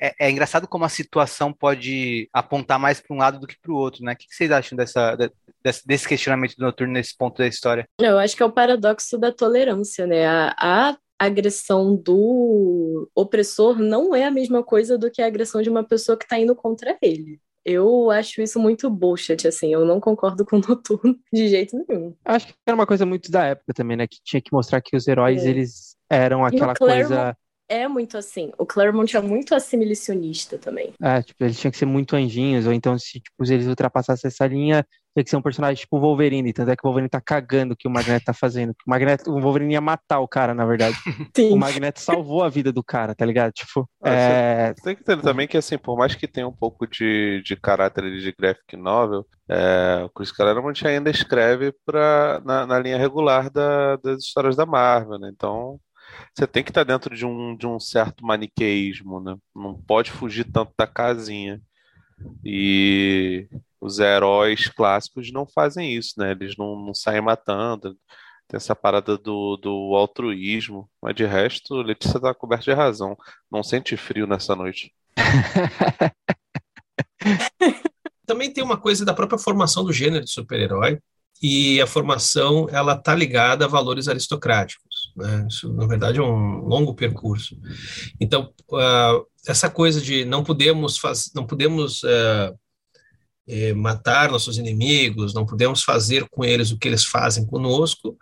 é, é, engraçado como a situação pode apontar mais para um lado do que para o outro, né? O que, que vocês acham dessa, desse, desse questionamento do Noturno nesse ponto da história? Eu acho que é o paradoxo da tolerância, né? A, a agressão do opressor não é a mesma coisa do que a agressão de uma pessoa que está indo contra ele. Eu acho isso muito bullshit, assim, eu não concordo com o Noturno [laughs] de jeito nenhum. Acho que era uma coisa muito da época também, né, que tinha que mostrar que os heróis, é. eles eram aquela coisa... É muito assim. O Claremont é muito assimilacionista também. É, tipo, eles tinham que ser muito anjinhos, ou então se tipo, eles ultrapassassem essa linha, tinha que ser um personagem tipo o Wolverine, tanto é que o Wolverine tá cagando o que o Magneto tá fazendo. O, Magneto, o Wolverine ia matar o cara, na verdade. [laughs] Sim. O Magneto salvou a vida do cara, tá ligado? Tipo, ah, é... Você tem que entender também que, assim, por mais que tenha um pouco de, de caráter de graphic novel, é, o Chris Claremont ainda escreve pra, na, na linha regular da, das histórias da Marvel, né? Então, você tem que estar dentro de um, de um certo maniqueísmo, né? Não pode fugir tanto da casinha. E os heróis clássicos não fazem isso, né? Eles não, não saem matando. Tem essa parada do, do altruísmo. Mas de resto, Letícia tá coberta de razão. Não sente frio nessa noite. [laughs] Também tem uma coisa da própria formação do gênero de super-herói. E a formação, ela tá ligada a valores aristocráticos. Né? Isso, na verdade, é um longo percurso. Então, uh, essa coisa de não podemos, não podemos uh, é, matar nossos inimigos, não podemos fazer com eles o que eles fazem conosco,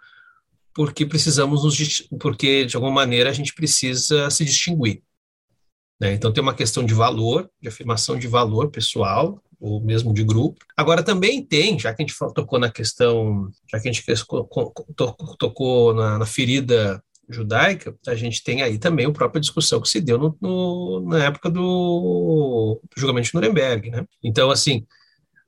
porque precisamos nos, porque de alguma maneira a gente precisa se distinguir. Né? Então tem uma questão de valor, de afirmação de valor pessoal ou mesmo de grupo. Agora também tem, já que a gente tocou na questão, já que a gente tocou na, na ferida judaica, a gente tem aí também a própria discussão que se deu no, no, na época do, julgamento de Nuremberg, né? Então, assim,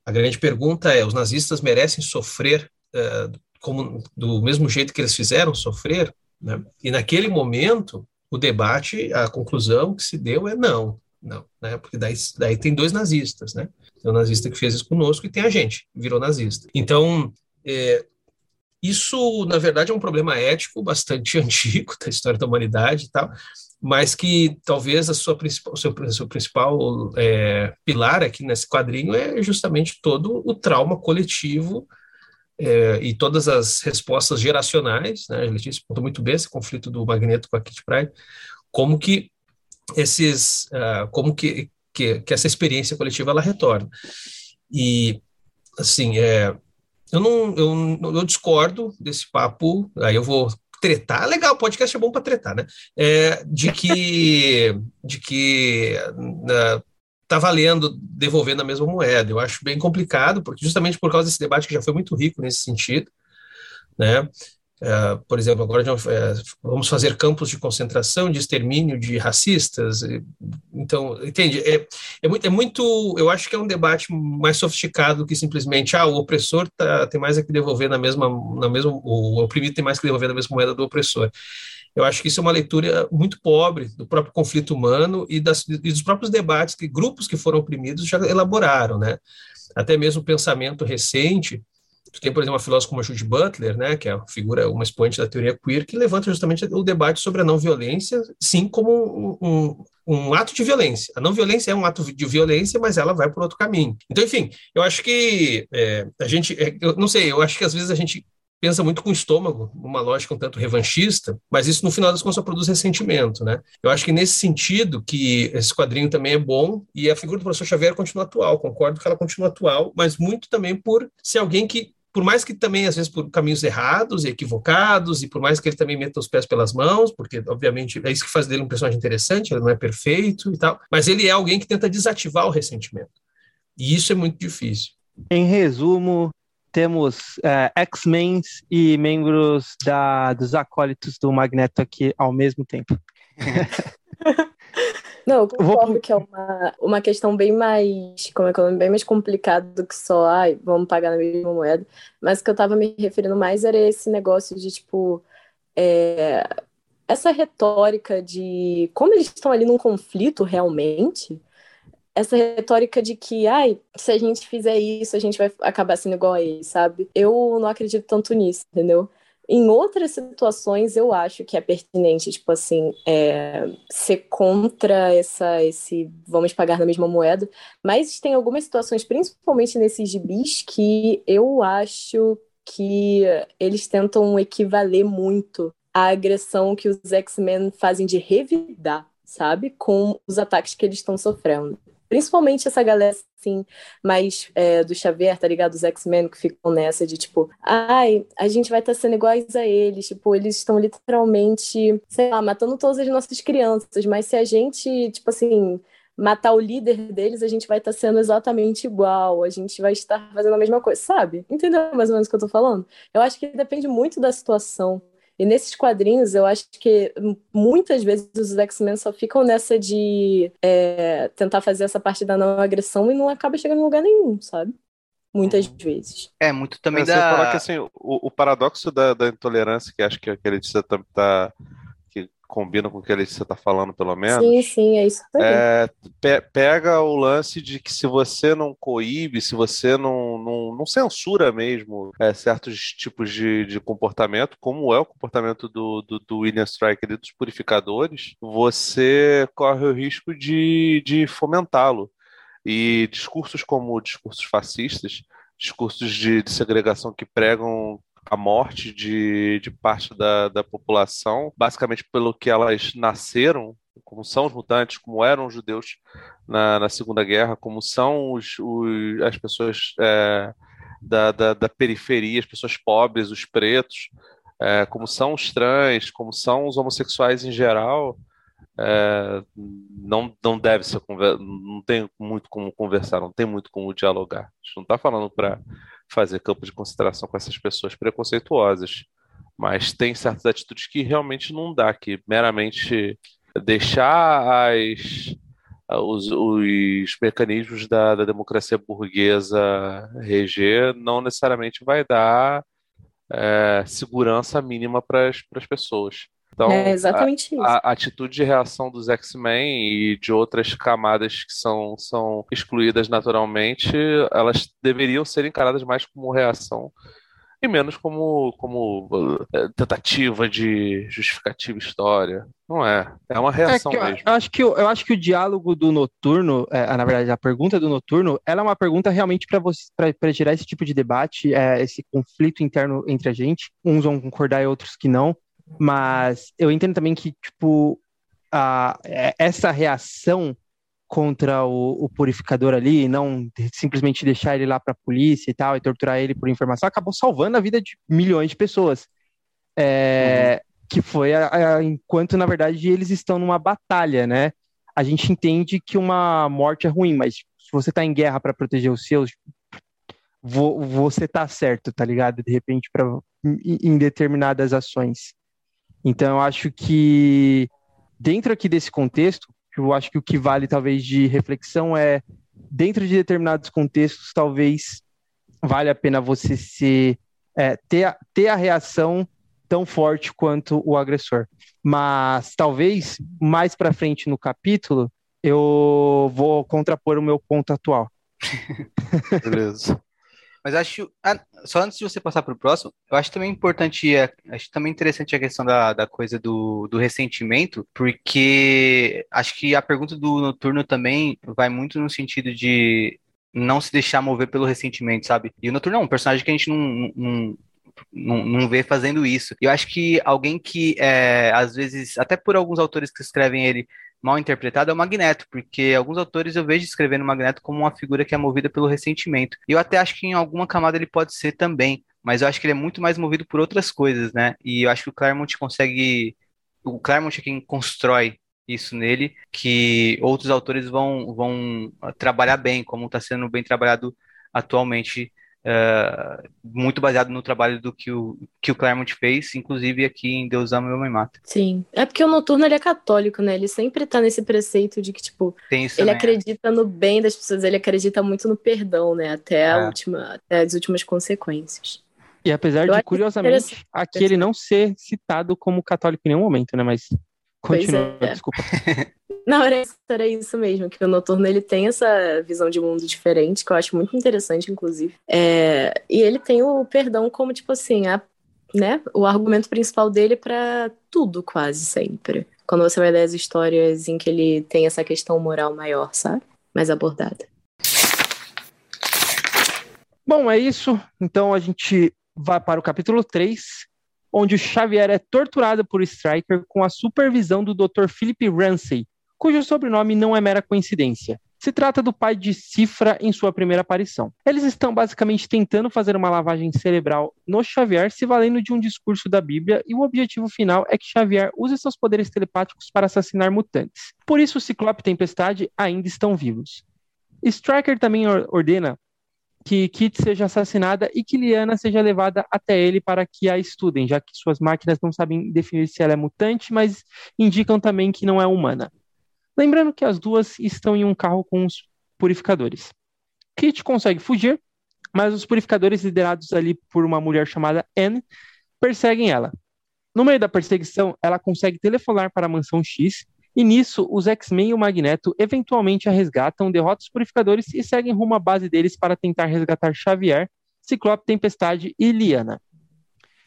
a grande pergunta é: os nazistas merecem sofrer uh, como, do mesmo jeito que eles fizeram sofrer? Né? E naquele momento, o debate, a conclusão que se deu é não, não, né? Porque daí, daí tem dois nazistas, né? Tem o nazista que fez isso conosco e tem a gente, virou nazista. Então, é, Isso, na verdade, é um problema ético bastante [laughs] antigo da história da humanidade e tal, mas que talvez a sua principal, o seu, seu principal é, pilar aqui nesse quadrinho é justamente todo o trauma coletivo é, e todas as respostas geracionais, né? A Letícia contou muito bem esse conflito do Magneto com a Kitty Pryde, como que esses, uh, como que, que, que, essa experiência coletiva ela retorna. E, assim, é, eu não, eu, eu discordo desse papo, aí eu vou tretar, legal, podcast é bom para tretar, né? É, de que, de que uh, valendo devolver na mesma moeda. Eu acho bem complicado, porque justamente por causa desse debate que já foi muito rico nesse sentido, né? Uh, por exemplo, agora uh, vamos fazer campos de concentração, de extermínio de racistas. Então, entende? É, é, muito, é, muito, Eu acho que é um debate mais sofisticado que simplesmente ah, o opressor tá, tem mais a que devolver na mesma, na mesma. O oprimido tem mais que devolver na mesma moeda do opressor. Eu acho que isso é uma leitura muito pobre do próprio conflito humano e, das, e dos próprios debates que grupos que foram oprimidos já elaboraram, né? Até mesmo o pensamento recente Tu tem, por exemplo, uma filósofa como a Judy Butler, né, que é uma figura, uma expoente da teoria queer, que levanta justamente o debate sobre a não violência, sim, como um, um, um ato de violência. A não violência é um ato de violência, mas ela vai por outro caminho. Então, enfim, eu acho que é, a gente, é, eu não sei, eu acho que às vezes a gente pensa muito com o estômago, numa lógica um tanto revanchista, mas isso no final das contas só produz ressentimento, né? Eu acho que nesse sentido que esse quadrinho também é bom e a figura do professor Xavier continua atual, concordo que ela continua atual, mas muito também por ser alguém que por mais que também, às vezes, por caminhos errados e equivocados, e por mais que ele também meta os pés pelas mãos, porque, obviamente, é isso que faz dele um personagem interessante, ele não é perfeito e tal, mas ele é alguém que tenta desativar o ressentimento. E isso é muito difícil. Em resumo, temos é, X-Men e membros da, dos acólitos do Magneto aqui ao mesmo tempo. [laughs] Não, eu concordo Vou... que é uma, uma questão bem mais, como é que é, bem mais complicada do que só, ai, vamos pagar na mesma moeda. Mas o que eu tava me referindo mais era esse negócio de, tipo, é, essa retórica de como eles estão ali num conflito realmente, essa retórica de que, ai, se a gente fizer isso, a gente vai acabar sendo igual a eles, sabe? Eu não acredito tanto nisso, entendeu? Em outras situações, eu acho que é pertinente, tipo assim, é, ser contra essa, esse vamos pagar na mesma moeda, mas tem algumas situações, principalmente nesses gibis, que eu acho que eles tentam equivaler muito à agressão que os X-Men fazem de revidar, sabe? Com os ataques que eles estão sofrendo. Principalmente essa galera, assim, mais é, do Xavier, tá ligado? Os X-Men que ficam nessa de tipo, ai, a gente vai estar tá sendo iguais a eles. Tipo, eles estão literalmente, sei lá, matando todas as nossas crianças. Mas se a gente, tipo assim, matar o líder deles, a gente vai estar tá sendo exatamente igual, a gente vai estar fazendo a mesma coisa, sabe? Entendeu mais ou menos o que eu tô falando? Eu acho que depende muito da situação. E nesses quadrinhos, eu acho que muitas vezes os X-Men só ficam nessa de é, tentar fazer essa parte da não agressão e não acaba chegando em lugar nenhum, sabe? Muitas uhum. vezes. É, muito também Mas da... Você falar que assim, o, o paradoxo da, da, intolerância, que acho que a Letícia tá, tá combina com o que Letícia está falando, pelo menos. Sim, sim, é isso é, pe pega o lance de que se você não coíbe, se você não, não, não censura mesmo é, certos tipos de, de comportamento, como é o comportamento do, do, do William Striker e dos purificadores, você corre o risco de, de fomentá-lo. E discursos como discursos fascistas, discursos de, de segregação que pregam a morte de, de parte da, da população, basicamente pelo que elas nasceram, como são os mutantes, como eram os judeus na, na Segunda Guerra, como são os, os as pessoas é, da, da, da, periferia, as pessoas pobres, os pretos, é, como são os trans, como são os homossexuais em geral, é, não, não deve ser não tem muito como conversar, não tem muito como dialogar. A gente não está falando para fazer campo de consideração com essas pessoas preconceituosas. Mas tem certas atitudes que realmente não dá, que meramente deixar as, os, os mecanismos da, da, democracia burguesa reger não necessariamente vai dar é, segurança mínima para as pessoas. Então, é exatamente a, a, atitude de reação dos X-Men e de outras camadas que são, são excluídas naturalmente, elas deveriam ser encaradas mais como reação e menos como, como uh, tentativa de justificativa história. Não é. É uma reação é eu, mesmo. Eu acho, que, eu acho que o diálogo do noturno, é, na verdade, a pergunta do noturno, ela é uma pergunta realmente para gerar esse tipo de debate, é, esse conflito interno entre a gente. Uns vão concordar e outros que não. Mas eu entendo também que, tipo, a, é, essa reação contra o, o, purificador ali, e não simplesmente deixar ele lá para a polícia e tal, e torturar ele por informação, acabou salvando a vida de milhões de pessoas. É, uhum. Que foi a, a, enquanto, na verdade, eles estão numa batalha, né? A gente entende que uma morte é ruim, mas se você está em guerra para proteger os seus, vo, você tá certo, tá ligado? De repente, pra, em, em determinadas ações. Então, eu acho que dentro aqui desse contexto, eu acho que o que vale talvez de reflexão é dentro de determinados contextos, talvez vale a pena você se é, ter, a, ter a reação tão forte quanto o agressor. Mas talvez mais para frente no capítulo eu vou contrapor o meu ponto atual. [laughs] Beleza. Mas acho, ah, só antes de você passar para o próximo, eu acho também importante, é, acho também interessante a questão da, da coisa do, do ressentimento, porque acho que a pergunta do Noturno também vai muito no sentido de não se deixar mover pelo ressentimento, sabe? E o Noturno é um personagem que a gente não, não não, não vê fazendo isso. Eu acho que alguém que, é, às vezes, até por alguns autores que escrevem ele, mal interpretado é o Magneto, porque alguns autores eu vejo escrevendo o Magneto como uma figura que é movida pelo ressentimento. E eu até acho que em alguma camada ele pode ser também, mas eu acho que ele é muito mais movido por outras coisas, né? E eu acho que o Claremont consegue. O Claremont é quem constrói isso nele, que outros autores vão, vão trabalhar bem, como está sendo bem trabalhado atualmente Uh, muito baseado no trabalho do que o, que o Claremont fez, inclusive aqui em Deus Ama Meu Mãe Mata. Sim, é porque o Noturno ele é católico, né? Ele sempre tá nesse preceito de que, tipo, ele também, acredita é. no bem das pessoas, ele acredita muito no perdão, né? Até, a é. última, até as últimas consequências. E apesar Eu de, curiosamente, aqui ele não ser citado como católico em nenhum momento, né? Mas continua, é. desculpa. Não, era isso, era isso mesmo, que o Noturno ele tem essa visão de mundo diferente, que eu acho muito interessante, inclusive. É, e ele tem o perdão como, tipo assim, a, né, o argumento principal dele para tudo, quase sempre. Quando você vai ler as histórias em que ele tem essa questão moral maior, sabe? Mais abordada. Bom, é isso. Então a gente vai para o capítulo 3, onde o Xavier é torturado por Striker com a supervisão do Dr. Philip Ramsey, cujo sobrenome não é mera coincidência. Se trata do pai de Cifra em sua primeira aparição. Eles estão basicamente tentando fazer uma lavagem cerebral no Xavier, se valendo de um discurso da Bíblia, e o objetivo final é que Xavier use seus poderes telepáticos para assassinar mutantes. Por isso, Ciclope e Tempestade ainda estão vivos. Striker também ordena que Kit seja assassinada e que Liana seja levada até ele para que a estudem, já que suas máquinas não sabem definir se ela é mutante, mas indicam também que não é humana. Lembrando que as duas estão em um carro com os purificadores. Kit consegue fugir, mas os purificadores, liderados ali por uma mulher chamada Anne, perseguem ela. No meio da perseguição, ela consegue telefonar para a mansão X, e nisso, os X-Men e o Magneto eventualmente a resgatam, derrotam os purificadores e seguem rumo à base deles para tentar resgatar Xavier, Ciclope, Tempestade e Liana.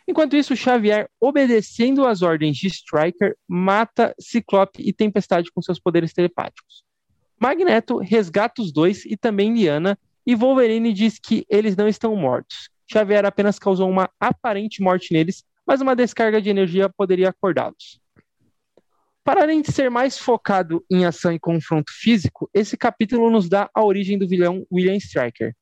Enquanto isso, Xavier, obedecendo às ordens de Striker, mata Ciclope e Tempestade com seus poderes telepáticos. Magneto resgata os dois e também Liana, e Wolverine diz que eles não estão mortos. Xavier apenas causou uma aparente morte neles, mas uma descarga de energia poderia acordá-los. Para além de ser mais focado em ação e confronto físico, esse capítulo nos dá a origem do vilão William Striker.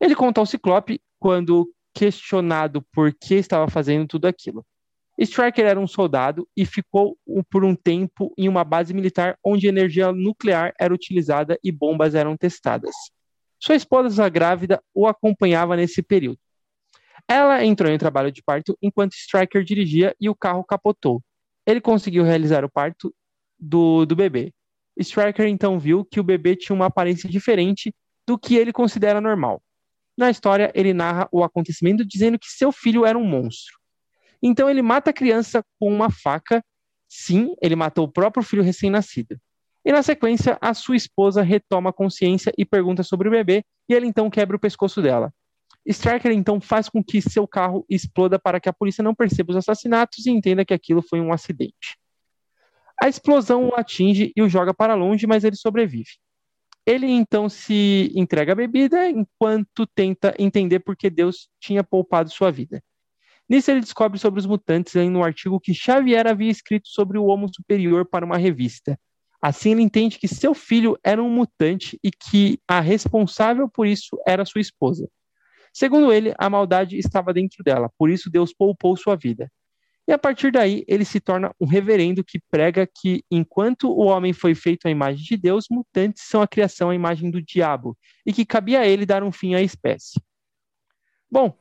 Ele conta ao Ciclope quando questionado por que estava fazendo tudo aquilo. Striker era um soldado e ficou por um tempo em uma base militar onde energia nuclear era utilizada e bombas eram testadas. Sua esposa grávida o acompanhava nesse período. Ela entrou em trabalho de parto enquanto Striker dirigia e o carro capotou. Ele conseguiu realizar o parto do, do bebê. Striker então viu que o bebê tinha uma aparência diferente do que ele considera normal. Na história, ele narra o acontecimento dizendo que seu filho era um monstro. Então ele mata a criança com uma faca. Sim, ele matou o próprio filho recém-nascido. E na sequência, a sua esposa retoma a consciência e pergunta sobre o bebê, e ele então quebra o pescoço dela. Striker então faz com que seu carro exploda para que a polícia não perceba os assassinatos e entenda que aquilo foi um acidente. A explosão o atinge e o joga para longe, mas ele sobrevive. Ele então se entrega à bebida enquanto tenta entender por que Deus tinha poupado sua vida. Nisso ele descobre sobre os mutantes em um artigo que Xavier havia escrito sobre o Homo Superior para uma revista. Assim ele entende que seu filho era um mutante e que a responsável por isso era sua esposa. Segundo ele, a maldade estava dentro dela, por isso Deus poupou sua vida. E a partir daí, ele se torna um reverendo que prega que, enquanto o homem foi feito à imagem de Deus, mutantes são a criação à imagem do diabo, e que cabia a ele dar um fim à espécie. Bom,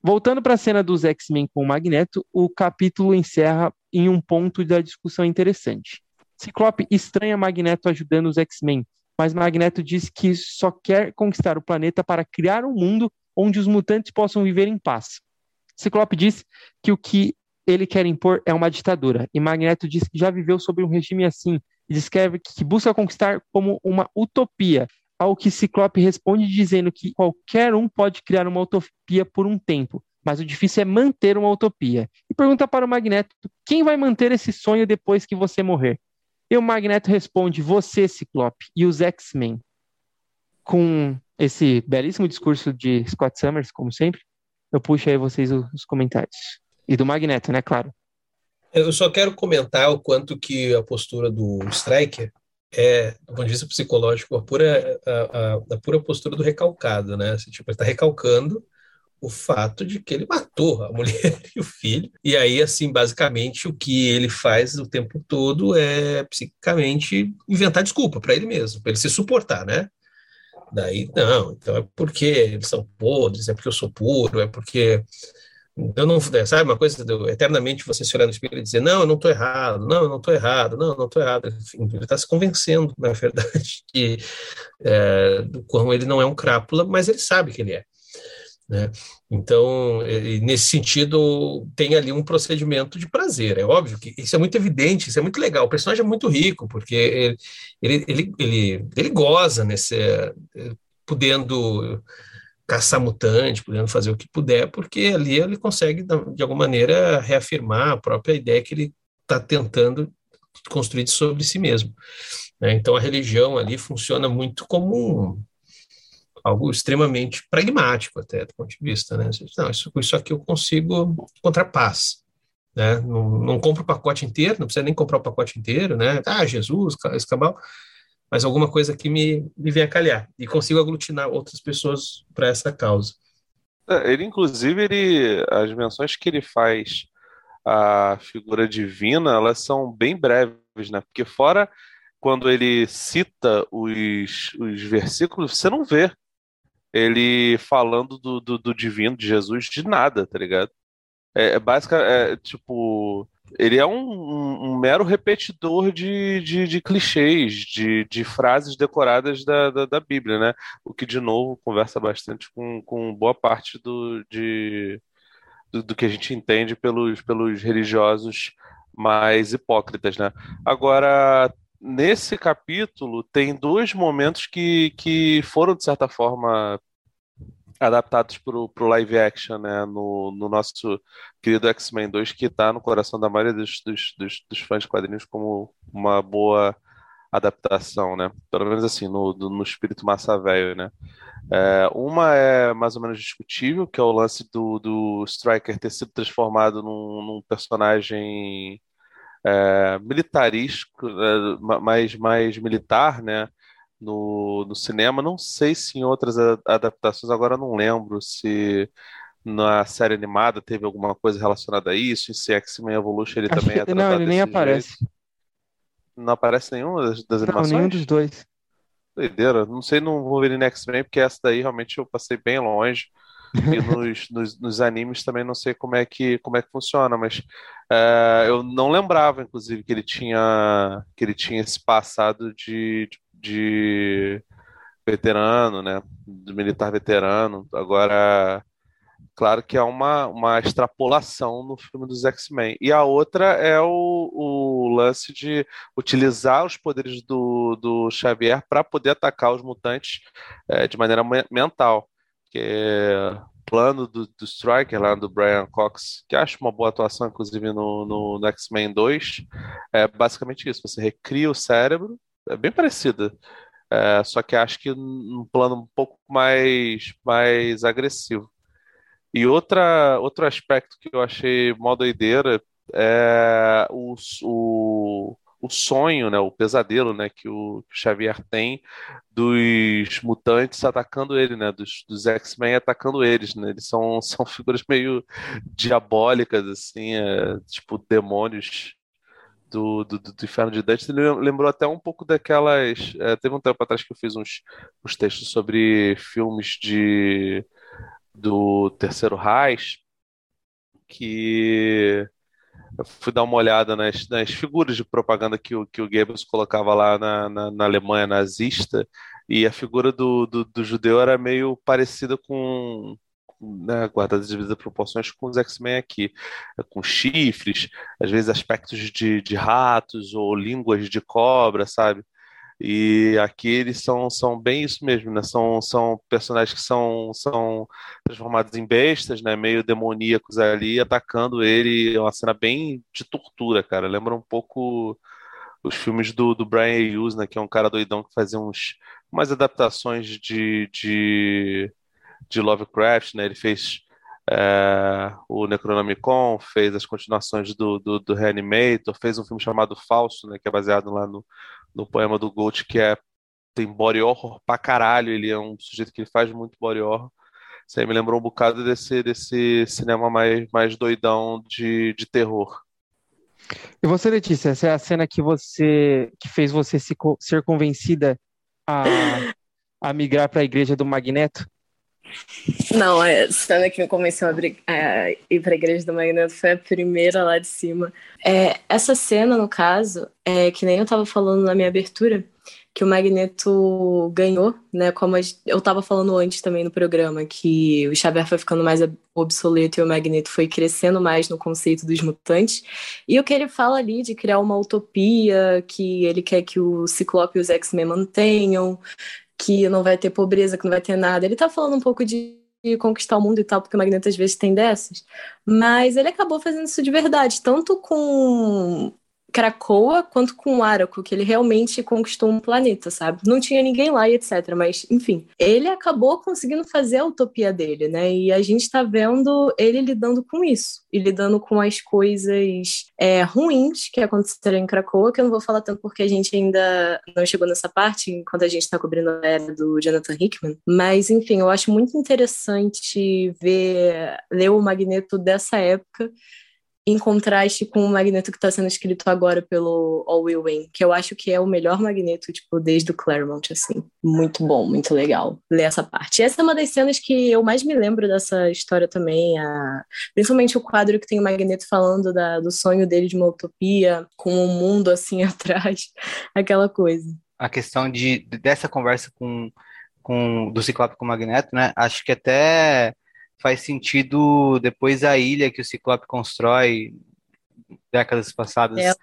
voltando para a cena dos X-Men com o Magneto, o capítulo encerra em um ponto da discussão interessante. Ciclope estranha Magneto ajudando os X-Men, mas Magneto diz que só quer conquistar o planeta para criar um mundo onde os mutantes possam viver em paz. Ciclope diz que o que ele quer impor é uma ditadura, e Magneto diz que já viveu sob um regime assim, e descreve que busca conquistar como uma utopia, ao que Ciclope responde dizendo que qualquer um pode criar uma utopia por um tempo, mas o difícil é manter uma utopia. E pergunta para o Magneto: quem vai manter esse sonho depois que você morrer? E o Magneto responde: você, Ciclope, e os X-Men. Com esse belíssimo discurso de Scott Summers, como sempre, eu puxo aí vocês os comentários. E do Magneto, né, claro. Eu só quero comentar o quanto que a postura do Striker é, do ponto de vista psicológico, a pura, a, a, a pura postura do recalcado, né? Assim, tipo, ele está recalcando o fato de que ele matou a [laughs] mulher e o filho. E aí, assim, basicamente, o que ele faz o tempo todo é, psicicamente, inventar desculpa para ele mesmo, para ele se suportar, né? Daí, não, então é porque eles são podres, é porque eu sou puro, é porque eu não, sabe, uma coisa do, eternamente você se olhar no espelho e dizer, não, eu não estou errado, não, eu não estou errado, não, eu não estou errado. Enfim, ele está se convencendo, [laughs] na verdade, que é, do quão ele não é um crápula, mas ele sabe que ele é. Né? Então, nesse sentido, tem ali um procedimento de prazer. É óbvio que isso é muito evidente, isso é muito legal. O personagem é muito rico, porque ele, ele, ele, ele, ele goza nesse, podendo caçar mutante, podendo fazer o que puder, porque ali ele consegue, de alguma maneira, reafirmar a própria ideia que ele está tentando construir sobre si mesmo. Né? Então, a religião ali funciona muito como um, algo extremamente pragmático, até do ponto de vista. Né? Não, isso, isso aqui eu consigo encontrar paz. Né? Não, não compro o pacote inteiro, não precisa nem comprar o pacote inteiro, né? Ah, Jesus, escabal mas alguma coisa que me, me venha calhar e consigo aglutinar outras pessoas para essa causa. É, ele, inclusive, ele, as menções que ele faz à figura divina, elas são bem breves, né? Porque fora quando ele cita os, os versículos, você não vê ele falando do, do, do divino, de Jesus, de nada, tá ligado? É, é basicamente, é, tipo, ele é um, um, um mero repetidor de, de, de clichês, de, de, frases decoradas da, da, da, Bíblia, né? O que, de novo, conversa bastante com, com boa parte do, de, do, do, que a gente entende pelos, pelos religiosos mais hipócritas, né? Agora, nesse capítulo, tem dois momentos que, que foram, de certa forma, adaptados para o live action, né? No, no nosso querido X-Men 2, que está no coração da maioria dos, dos, dos, dos, fãs de quadrinhos como uma boa adaptação, né? Pelo menos assim, no, no espírito massa velho, né? É, uma é mais ou menos discutível, que é o lance do, do Striker ter sido transformado num, num personagem é, militarístico, é, mais, mais militar, né? no, no cinema. Não sei se em outras adaptações, agora não lembro se na série animada teve alguma coisa relacionada a isso. Em se X-Men Evolution ele também é Não, ele nem aparece. Jeito. Não aparece nenhuma das, das não, animações? nenhum dos dois. Doideira. Não sei no Wolverine X-Men, porque essa daí realmente eu passei bem longe. E nos, nos, nos, animes também não sei como é que, como é que funciona, mas uh, eu não lembrava, inclusive, que ele tinha que ele tinha esse passado de, de de veterano, né? Do militar veterano. Agora, claro que é uma, uma extrapolação no filme dos X-Men. E a outra é o, o lance de utilizar os poderes do, do Xavier para poder atacar os mutantes é, de maneira mental. Que é plano do, do Striker, lá do Brian Cox, que acho uma boa atuação, inclusive no, no, no X-Men 2, é basicamente isso, você recria o cérebro, é bem parecido, é, só que acho que num plano um pouco mais, mais agressivo. E outra, outro aspecto que eu achei mó doideira é o, o, o sonho, né, o pesadelo, né, que o, Xavier tem dos mutantes atacando ele, né, dos, dos X-Men atacando eles, né, eles são, [laughs] são figuras meio diabólicas, assim, é, tipo demônios do, do, do, Inferno de Dante, ele lembrou até um pouco daquelas, é, teve um tempo atrás que eu fiz uns, uns textos sobre filmes de do Terceiro Reich, que fui dar uma olhada nas, nas figuras de propaganda que o, que o Goebbels colocava lá na, na, na Alemanha nazista, e a figura do, do, do, judeu era meio parecida com, né, guardadas as devidas proporções, com os X-Men aqui, com chifres, às vezes aspectos de, de ratos ou línguas de cobra, sabe? E aqui eles são, são bem isso mesmo, né? São, são personagens que são, são transformados em bestas, né? Meio demoníacos ali, atacando ele. É uma cena bem de tortura, cara. Lembra um pouco os filmes do, do Brian Hughes, né? Que é um cara doidão que fazia uns, umas adaptações de, de, de Lovecraft, né? Ele fez é, o Necronomicon, fez as continuações do, do, do Reanimator, fez um filme chamado Falso, né? Que é baseado lá no no poema do Gold, que é tem body horror pra caralho, ele é um sujeito que ele faz muito body horror. Isso aí me lembrou um bocado desse, desse cinema mais, mais doidão de, de terror. E você, Letícia, essa é a cena que você que fez você se, ser convencida a, a migrar para a igreja do Magneto? Não, a cena que me convenceu a, a ir para a igreja do Magneto foi a primeira lá de cima. É, essa cena, no caso, é que nem eu estava falando na minha abertura, que o Magneto ganhou, né? Como eu estava falando antes também no programa, que o Xavier foi ficando mais obsoleto e o Magneto foi crescendo mais no conceito dos mutantes. E o que ele fala ali de criar uma utopia, que ele quer que o Ciclope e os X-Men mantenham, que não vai ter pobreza, que não vai ter nada. Ele tá falando um pouco de conquistar o mundo e tal, porque o Magneto às vezes tem dessas. Mas ele acabou fazendo isso de verdade, tanto com Krakoa quanto com Araco, que ele realmente conquistou um planeta, sabe? Não tinha ninguém lá e etc. Mas, enfim, ele acabou conseguindo fazer a utopia dele, né? E a gente tá vendo ele lidando com isso. E lidando com as coisas é, ruins que aconteceram em Krakoa, que eu não vou falar tanto porque a gente ainda não chegou nessa parte, enquanto a gente tá cobrindo a era do Jonathan Hickman. Mas, enfim, eu acho muito interessante ver, ler o Magneto dessa época em contraste com o Magneto que está sendo escrito agora pelo All Will Win, que eu acho que é o melhor Magneto, tipo, desde o Claremont, assim. Muito bom, muito legal ler essa parte. E essa é uma das cenas que eu mais me lembro dessa história também, a... principalmente o quadro que tem o Magneto falando da, do sonho dele de uma utopia, com o um mundo assim [laughs] atrás, aquela coisa. A questão de, dessa conversa com, com do Ciclope com o Magneto, né, acho que até faz sentido depois a ilha que o Ciclope constrói décadas passadas é.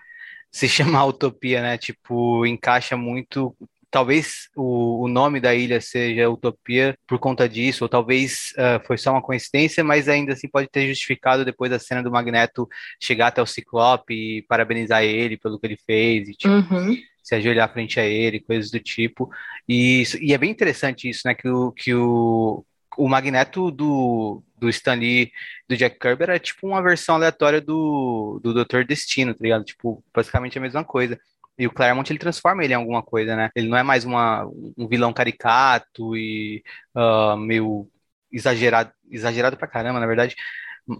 se chamar Utopia, né? Tipo, encaixa muito. Talvez o, o nome da ilha seja Utopia por conta disso, ou talvez uh, foi só uma coincidência, mas ainda assim pode ter justificado depois da cena do Magneto chegar até o Ciclope e parabenizar ele pelo que ele fez, e tipo, uhum. se ajoelhar frente a ele, coisas do tipo. E, e é bem interessante isso, né? Que o, que o, o Magneto do, do Stan Lee, do Jack Kirby era tipo uma versão aleatória do, do Doutor Destino, tá ligado? Tipo, basicamente a mesma coisa. E o Claremont ele transforma ele em alguma coisa, né? Ele não é mais uma, um vilão caricato e uh, meio exagerado, exagerado pra caramba, na verdade.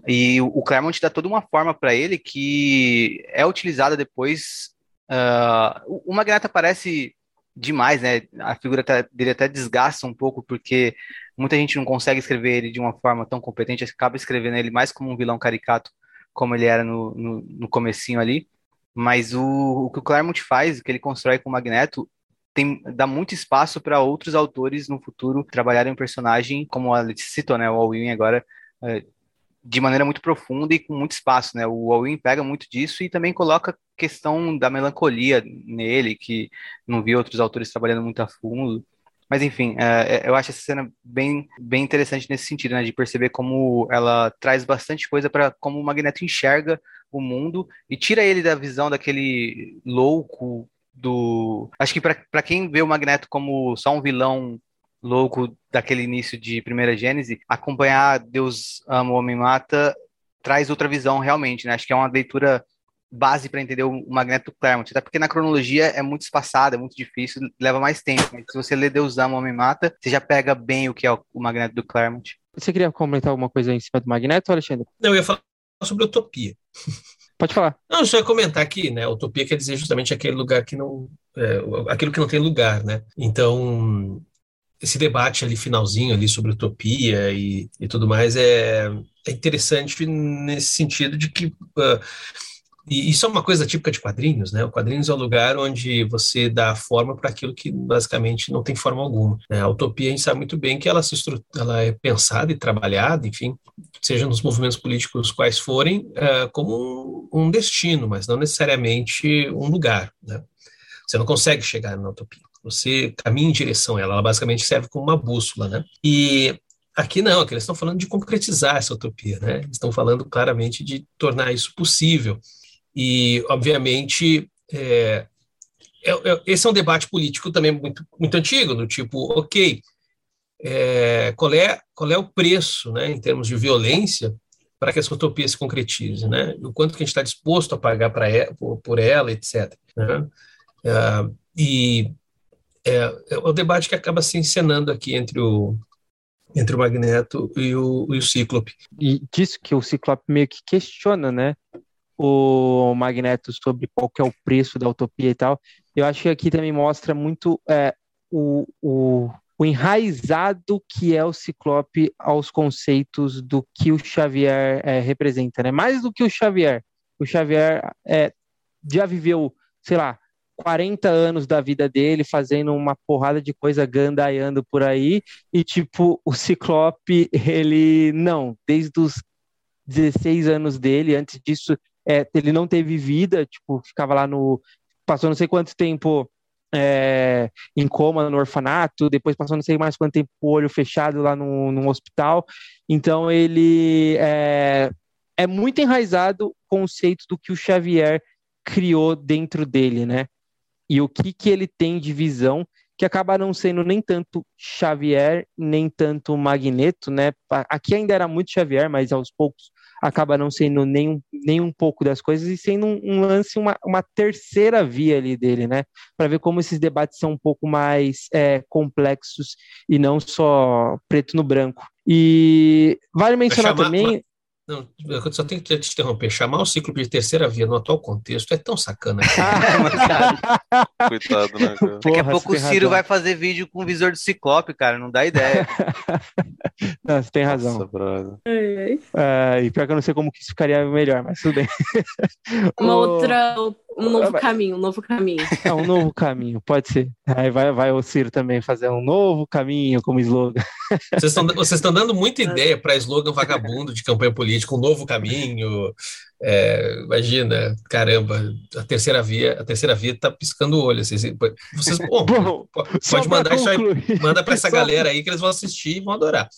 E o Claremont dá toda uma forma para ele que é utilizada depois. Uh, o Magneto aparece demais, né? A figura dele até desgasta um pouco, porque muita gente não consegue escrever ele de uma forma tão competente, acaba escrevendo ele mais como um vilão caricato, como ele era no, no, no comecinho ali. Mas o, o que o Claremont faz, o que ele constrói com o Magneto, tem, dá muito espaço para outros autores no futuro trabalharem um personagem, como a Letícia citou, né? O Alwyn agora, é, de maneira muito profunda e com muito espaço, né? O Alwyn pega muito disso e também coloca questão da melancolia nele, que não vi outros autores trabalhando muito a fundo. Mas enfim, é, é, eu acho essa cena bem, bem interessante nesse sentido, né? De perceber como ela traz bastante coisa para como o Magneto enxerga o mundo e tira ele da visão daquele louco do. Acho que para quem vê o Magneto como só um vilão louco daquele início de Primeira Gênese, acompanhar Deus ama o Homem Mata traz outra visão realmente, né? Acho que é uma leitura base para entender o Magneto Claremont, até porque na cronologia é muito espaçada, é muito difícil, leva mais tempo. Mas se você lê Deus Ama, Homem Mata, você já pega bem o que é o, Magneto do Claremont. Você queria comentar alguma coisa em cima do Magneto, Alexandre? Não, eu ia falar sobre utopia. Pode falar. Não, só ia comentar aqui, né? Utopia quer dizer justamente aquele lugar que não. É, aquilo que não tem lugar, né? Então, esse debate ali finalzinho ali sobre utopia e, e tudo mais é, é interessante nesse sentido de que uh, e isso é uma coisa típica de quadrinhos, né? O quadrinhos é o lugar onde você dá forma para aquilo que basicamente não tem forma alguma. Né? A utopia a gente sabe muito bem que ela, se ela é pensada e trabalhada, enfim, seja nos movimentos políticos quais forem, uh, como um, destino, mas não necessariamente um lugar. Né? Você não consegue chegar na utopia. Você caminha em direção a ela. Ela basicamente serve como uma bússola, né? E Aqui não, aqui eles estão falando de concretizar essa utopia, né? Eles estão falando claramente de tornar isso possível. E, obviamente, é, é, é, esse é um debate político também muito, muito antigo, do tipo, ok, é, qual, é, qual é o preço, né, em termos de violência, para que essa utopia se concretize, né? O quanto que a gente está disposto a pagar para por, por, ela, etc. Né? É, e é, é, o debate que acaba se encenando aqui entre o entre o Magneto e o, e o Cíclope. E disso que o Cíclope meio que questiona, né? O Magneto sobre qual que é o preço da utopia e tal. Eu acho que aqui também mostra muito é, o, o, o enraizado que é o Ciclope aos conceitos do que o Xavier é, representa, né? Mais do que o Xavier. O Xavier é, já viveu, sei lá, 40 anos da vida dele fazendo uma porrada de coisa gandaiando por aí, e tipo, o Ciclope, ele não, desde os 16 anos dele, antes disso, é, ele não teve vida, tipo, ficava lá no. Passou não sei quanto tempo é, em coma no orfanato, depois passou não sei mais quanto tempo com o olho fechado lá no, num hospital. Então ele é, é muito enraizado o conceito do que o Xavier criou dentro dele, né? E o que, que ele tem de visão que acaba não sendo nem tanto Xavier, nem tanto Magneto, né? Aqui ainda era muito Xavier, mas aos poucos acaba não sendo nem um, nem um pouco das coisas e sendo um, um lance, uma, uma terceira via ali dele, né? Para ver como esses debates são um pouco mais é, complexos e não só preto no branco. E vale mencionar chamar, também. Não, eu só tenho que te interromper. Chamar o ciclo de terceira via no atual contexto é tão sacana. [laughs] [laughs] Coitado, né, cara? Daqui a pouco o Ciro razão. vai fazer vídeo com visor de ciclope, cara. Não dá ideia. [laughs] não, você tem razão. Nossa, é, e pior que eu não sei como que isso ficaria melhor, mas tudo bem. Uma o... outra um novo caminho, um novo caminho. [laughs] É um novo caminho, pode ser. Aí vai, vai o Ciro também fazer um novo caminho como slogan. Vocês estão, vocês estão dando muita [laughs] ideia para slogan vagabundo de campanha política, um novo caminho. É, imagina, caramba, a terceira via, a terceira via tá piscando o olho. Vocês, [laughs] vocês bom, bom, pode mandar isso aí, manda para essa só galera aí que eles vão assistir e vão adorar.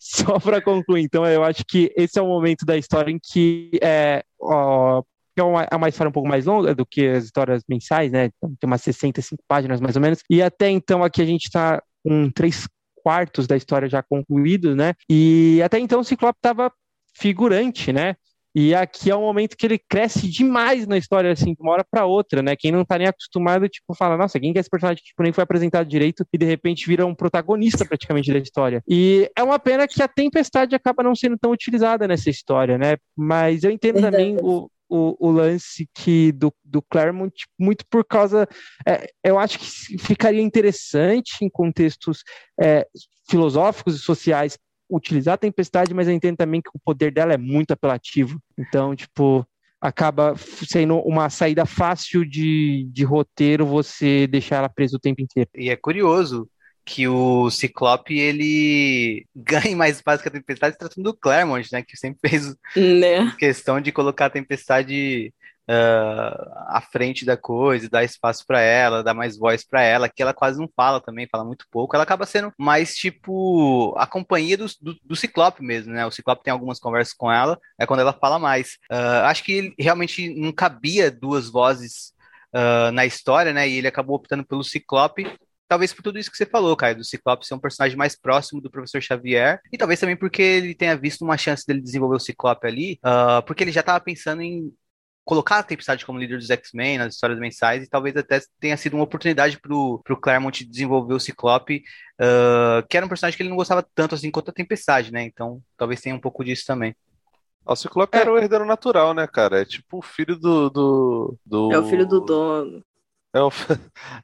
Só para concluir, então, eu acho que esse é o momento da história em que é, ó, que é uma, é uma história um pouco mais longa do que as histórias mensais, né? Então, tem umas 65 páginas mais ou menos. E até então aqui a gente está com três quartos da história já concluídos, né? E até então o Ciclope estava figurante, né? E aqui é um momento que ele cresce demais na história, assim, de uma hora para outra, né? Quem não tá nem acostumado, tipo, fala, nossa, quem que é esse personagem que tipo, nem foi apresentado direito e de repente vira um protagonista praticamente da história. E é uma pena que a tempestade acaba não sendo tão utilizada nessa história, né? Mas eu entendo Verdade. também o, o, o lance que do, do Claremont muito por causa. É, eu acho que ficaria interessante em contextos é, filosóficos e sociais utilizar a tempestade, mas eu entendo também que o poder dela é muito apelativo. Então, tipo, acaba sendo uma saída fácil de, de roteiro você deixar ela presa o tempo inteiro. E é curioso que o Ciclope ele [laughs] ganhe mais espaço que a Tempestade tratando do Claremont, né? Que sempre fez né? questão de colocar a Tempestade uh, à frente da coisa, dar espaço para ela, dar mais voz para ela, que ela quase não fala também, fala muito pouco. Ela acaba sendo mais tipo a companhia do, do, do Ciclope mesmo, né? O Ciclope tem algumas conversas com ela, é quando ela fala mais. Uh, acho que realmente não cabia duas vozes uh, na história, né? E ele acabou optando pelo Ciclope, talvez por tudo isso que você falou, Caio, do Ciclope ser um personagem mais próximo do professor Xavier, e talvez também porque ele tenha visto uma chance dele desenvolver o Ciclope ali, uh, porque ele já estava pensando em colocar a Tempestade como líder dos X-Men nas histórias mensais, e talvez até tenha sido uma oportunidade pro, pro Claremont desenvolver o Ciclope, uh, que era um personagem que ele não gostava tanto assim quanto a Tempestade, né? Então talvez tenha um pouco disso também. O Ciclope é. era o herdeiro natural, né, cara? É tipo o filho do, do, do... É o filho do dono. É o,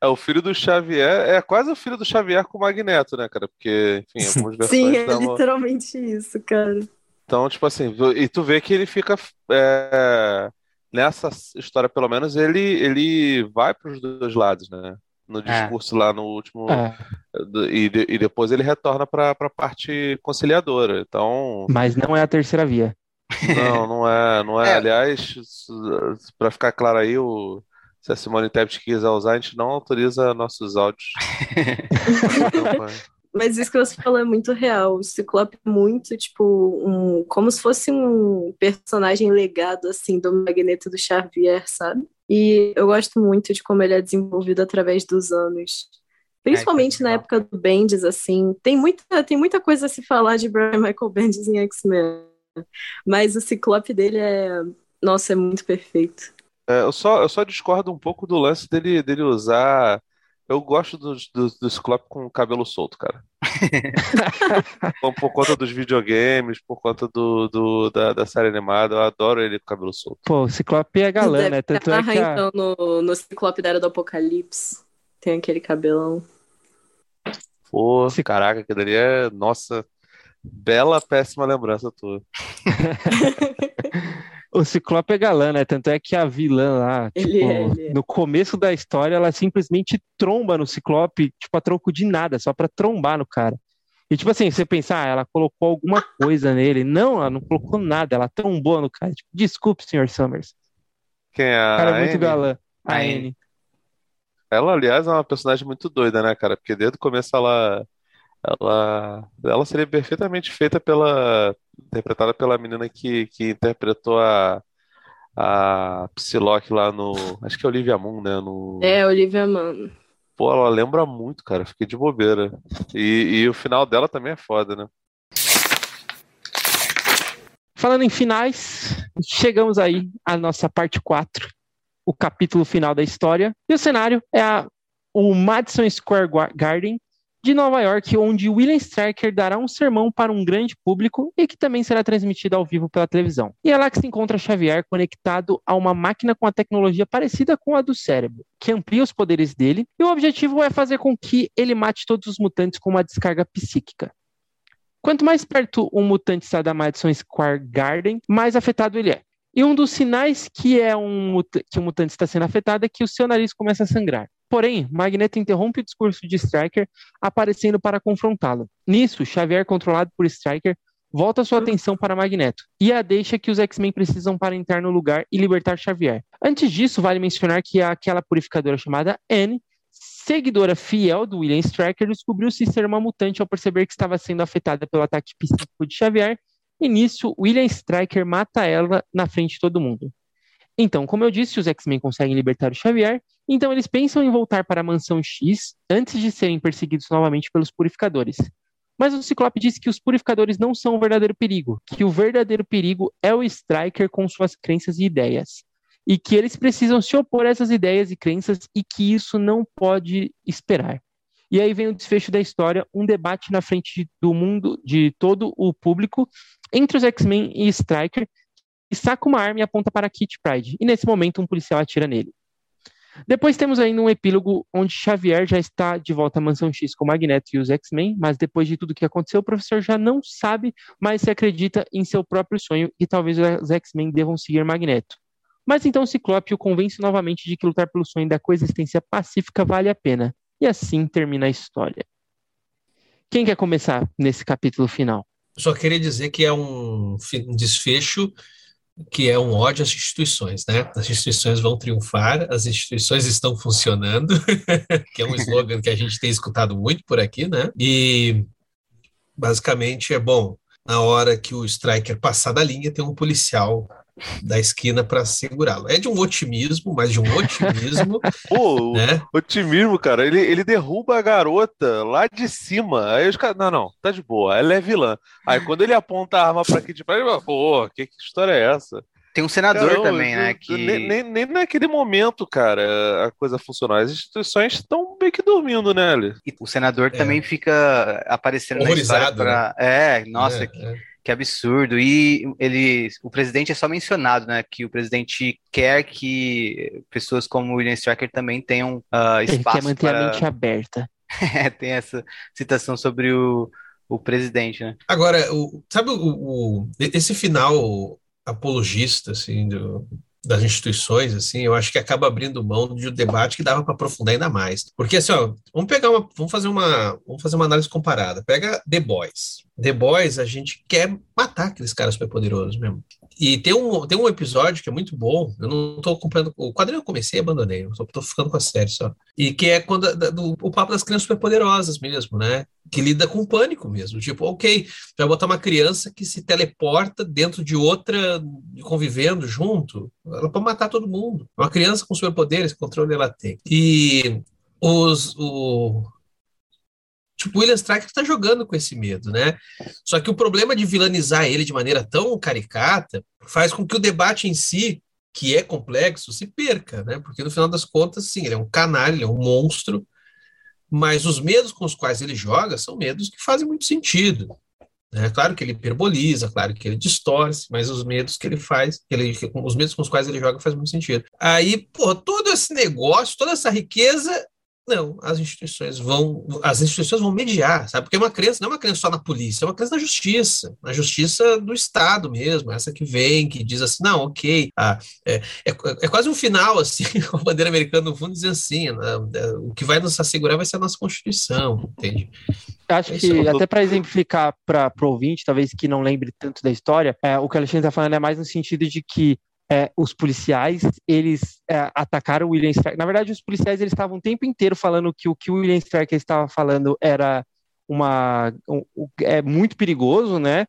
é o filho do Xavier, é quase o filho do Xavier com o Magneto, né, cara? Porque, enfim, algumas [laughs] versões. Sim, é literalmente isso, cara. Então, tipo assim, e tu vê que ele fica. É, nessa história, pelo menos, ele, ele vai para os dois lados, né? No é. discurso é. lá no último. É. E, e depois ele retorna para a parte conciliadora. Então. Mas não é a terceira via. Não, não é. Não é. [laughs] é. Aliás, para ficar claro aí, o se a Simone Tebet quiser usar, a gente não autoriza nossos áudios. [laughs] Mas isso que você falou é muito real. O Ciclope é muito, tipo, um, como se fosse um personagem legado, assim, do Magneto do Xavier, sabe? E eu gosto muito de como ele é desenvolvido através dos anos. Principalmente é, na época do Bendis, assim. Tem muita, tem muita coisa a se falar de Brian Michael Bendis em X-Men. Mas o Ciclope dele é... Nossa, é muito perfeito. É, eu, só, eu só discordo um pouco do lance dele, dele usar. Eu gosto do, do, do Ciclope com cabelo solto, cara. [laughs] por conta dos videogames, por conta do, do da, da, série animada, eu adoro ele com cabelo solto. Pô, o Ciclope é galã, né? Tanto é que a... então, no, no Ciclope da Era do Apocalipse. Tem aquele cabelão. Pô, caraca, aquilo ali é. Nossa, bela, péssima lembrança tua. [laughs] O Ciclope é galã, né? Tanto é que a vilã lá, ele tipo, é, ele é. no começo da história, ela simplesmente tromba no Ciclope, tipo, a troco de nada, só pra trombar no cara. E tipo assim, você pensar, ah, ela colocou alguma coisa nele. Não, ela não colocou nada, ela trombou no cara. Tipo, desculpe, senhor Summers. Quem é a cara é muito galã. A Anne. Ela, aliás, é uma personagem muito doida, né, cara? Porque desde o começo ela ela, ela seria perfeitamente feita pela. interpretada pela menina que, que interpretou a, a Psylocke lá no. Acho que é Olivia Munn, né? No... É, Olivia Munn. Pô, ela lembra muito, cara. Fiquei de bobeira. E, e o final dela também é foda, né? Falando em finais, chegamos aí à nossa parte 4, o capítulo final da história. E o cenário é a, o Madison Square Garden, de Nova York, onde William Stryker dará um sermão para um grande público e que também será transmitido ao vivo pela televisão. E é lá que se encontra Xavier conectado a uma máquina com a tecnologia parecida com a do cérebro, que amplia os poderes dele, e o objetivo é fazer com que ele mate todos os mutantes com uma descarga psíquica. Quanto mais perto um mutante está da Madison Square Garden, mais afetado ele é. E um dos sinais que é um que o mutante está sendo afetado é que o seu nariz começa a sangrar. Porém, Magneto interrompe o discurso de Stryker, aparecendo para confrontá-lo. Nisso, Xavier, controlado por Stryker, volta sua atenção para Magneto e a deixa que os X-Men precisam para entrar no lugar e libertar Xavier. Antes disso, vale mencionar que aquela purificadora chamada Anne, seguidora fiel do William Stryker, descobriu-se ser uma mutante ao perceber que estava sendo afetada pelo ataque psíquico de Xavier, e nisso, William Stryker mata ela na frente de todo mundo. Então, como eu disse, os X-Men conseguem libertar o Xavier, então eles pensam em voltar para a Mansão X antes de serem perseguidos novamente pelos Purificadores. Mas o Ciclope disse que os Purificadores não são o verdadeiro perigo, que o verdadeiro perigo é o Striker com suas crenças e ideias. E que eles precisam se opor a essas ideias e crenças e que isso não pode esperar. E aí vem o desfecho da história, um debate na frente do mundo, de todo o público, entre os X-Men e Striker, e saca uma arma e aponta para Kit Pride. E nesse momento um policial atira nele. Depois temos ainda um epílogo onde Xavier já está de volta à Mansão X com Magneto e os X-Men, mas depois de tudo que aconteceu, o professor já não sabe mais se acredita em seu próprio sonho e talvez os X-Men devam seguir Magneto. Mas então Ciclope o convence novamente de que lutar pelo sonho da coexistência pacífica vale a pena. E assim termina a história. Quem quer começar nesse capítulo final? Só queria dizer que é um desfecho que é um ódio às instituições, né? As instituições vão triunfar, as instituições estão funcionando, [laughs] que é um slogan que a gente tem escutado muito por aqui, né? E basicamente é bom, na hora que o striker passar da linha, tem um policial da esquina para segurá-lo. É de um otimismo, mas de um otimismo. [laughs] Pô, né? otimismo, cara. Ele, ele derruba a garota lá de cima. Aí os caras. Não, não, tá de boa. Ela é vilã. Aí quando ele aponta a arma pra Kitty Pryde, ele fala, pô, que, que história é essa? Tem um senador Caramba, também, né? Que... Nem, nem, nem, naquele momento, cara, a coisa funciona. As instituições estão meio que dormindo, né, Ali? E o senador é. também fica aparecendo Horrorizado, na história pra... né? É, nossa, é, que, é. Que, absurdo. E ele, o presidente é só mencionado, né? Que o presidente quer que pessoas como o William Striker também tenham uh, espaço Ele quer manter para... a mente aberta. [laughs] é, tem essa citação sobre o, o presidente, né? Agora, o, sabe o, o, esse final apologista assim do, das instituições, assim, eu acho que acaba abrindo mão de um debate que dava para aprofundar ainda mais. Porque assim, ó, vamos pegar uma, vamos fazer uma, vamos fazer uma análise comparada. Pega The Boys. The Boys, a gente quer matar aqueles caras superpoderosos mesmo. E tem um, tem um episódio que é muito bom, eu não estou acompanhando, o quadrinho eu comecei e abandonei, tô ficando com a série só. E que é quando, do, o papo das crianças superpoderosas mesmo, né? Que lida com pânico mesmo, tipo, ok, vai botar uma criança que se teleporta dentro de outra, convivendo junto, ela pode matar todo mundo. Uma criança com superpoderes, controle ela tem. E os, o, Tipo, o William Striker está jogando com esse medo, né? Só que o problema de vilanizar ele de maneira tão caricata faz com que o debate em si, que é complexo, se perca, né? Porque no final das contas, sim, ele é um canalha, ele é um monstro, mas os medos com os quais ele joga são medos que fazem muito sentido. Né? Claro que ele hiperboliza, claro que ele distorce, mas os medos que ele faz, ele, os medos com os quais ele joga faz muito sentido. Aí, pô, todo esse negócio, toda essa riqueza não, as instituições vão, as instituições vão mediar, sabe? Porque uma criança não é uma criança só na polícia, é uma criança na justiça, na justiça do Estado mesmo, essa que vem, que diz assim, não, ok, ah, é, é, é, quase um final, assim, [laughs] com a bandeira americana no fundo, dizer assim, né, é, o que vai nos assegurar vai ser a nossa Constituição, entende? Acho que, é até para exemplificar para o ouvinte, talvez que não lembre tanto da história, é, o que o Alexandre está falando é mais no sentido de que é, os policiais eles é, atacaram o William Striker. Na verdade, os policiais eles estavam o tempo inteiro falando que o que o William Striker estava falando era uma um, é muito perigoso, né?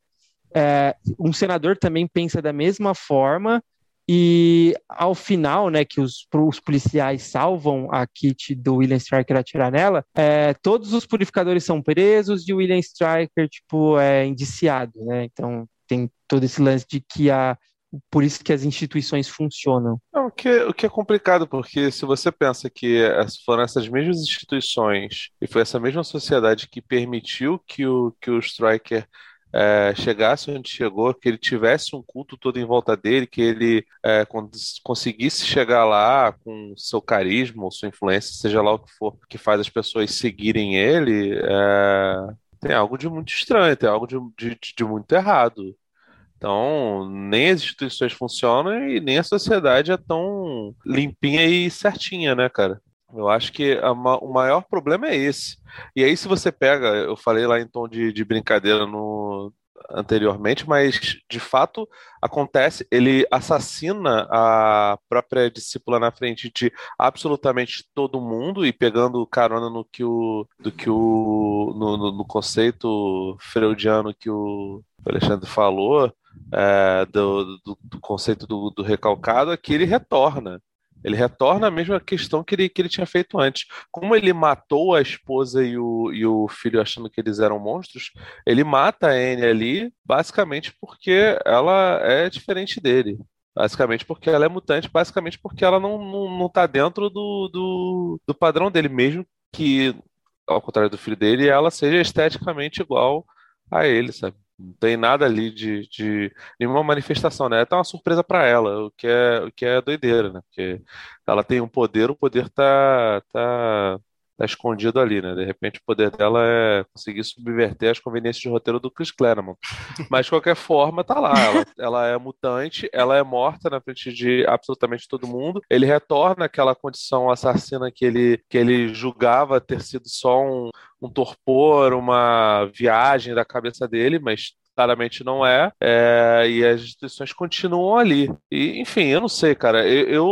É, um senador também pensa da mesma forma e ao final, né, que os, os policiais salvam a Kit do William Striker atirar nela, é, todos os purificadores são presos e o William Striker tipo é indiciado, né? Então tem todo esse lance de que a por isso que as instituições funcionam. Não, o, que, o que é complicado, porque se você pensa que foram essas mesmas instituições e foi essa mesma sociedade que permitiu que o, que o Striker é, chegasse onde chegou, que ele tivesse um culto todo em volta dele, que ele é, conseguisse chegar lá com seu carisma sua influência, seja lá o que for, que faz as pessoas seguirem ele, é, tem algo de muito estranho, tem algo de, de, de muito errado. Então, nem as instituições funcionam e nem a sociedade é tão limpinha e certinha, né, cara? Eu acho que a, o maior problema é esse. E aí, se você pega, eu falei lá em tom de, de brincadeira no, anteriormente, mas de fato acontece, ele assassina a própria discípula na frente de absolutamente todo mundo e pegando carona no que o do que o no, no, no conceito freudiano que o Alexandre falou, é, do, do, do, conceito do, do recalcado é que ele retorna. Ele retorna a mesma questão que ele, que ele tinha feito antes. Como ele matou a esposa e o, e o filho achando que eles eram monstros, ele mata a Anne ali, basicamente porque ela é diferente dele. Basicamente porque ela é mutante, basicamente porque ela não, não, não tá dentro do, do, do padrão dele, mesmo que, ao contrário do filho dele, ela seja esteticamente igual a ele, sabe? Não tem nada ali de, de nenhuma manifestação, né? É até uma surpresa para ela, o que é, o que é doideira, né? Porque ela tem um poder, o poder tá, tá tá escondido ali, né? De repente o poder dela é conseguir subverter as conveniências de roteiro do Chris Claremont. Mas de qualquer forma, tá lá. Ela, ela, é mutante, ela é morta na frente de absolutamente todo mundo. Ele retorna àquela condição assassina que ele, que ele julgava ter sido só um, um torpor, uma viagem da cabeça dele, mas claramente não é, é, e as instituições continuam ali. E, enfim, eu não sei, cara. Eu, eu,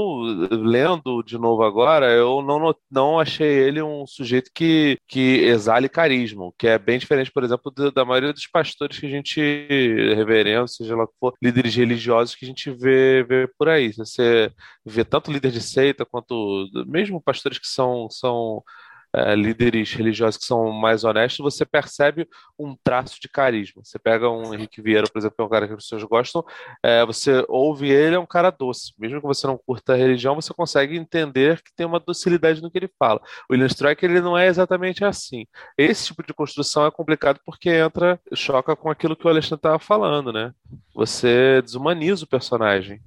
lendo de novo agora, eu não, não achei ele um sujeito que, que exale carisma, que é bem diferente, por exemplo, da maioria dos pastores que a gente reverendo, seja lá que for, líderes religiosos que a gente vê, vê por aí. Você vê tanto líder de seita quanto mesmo pastores que são, são é, líderes religiosos que são mais honestos, você percebe um traço de carisma. Você pega um Henrique Vieira, por exemplo, que é um cara que as pessoas gostam, é, você ouve ele, é um cara doce. Mesmo que você não curta a religião, você consegue entender que tem uma docilidade no que ele fala. O William Strike, ele não é exatamente assim. Esse tipo de construção é complicado porque entra, choca com aquilo que o Alexandre estava falando, né? Você desumaniza o personagem.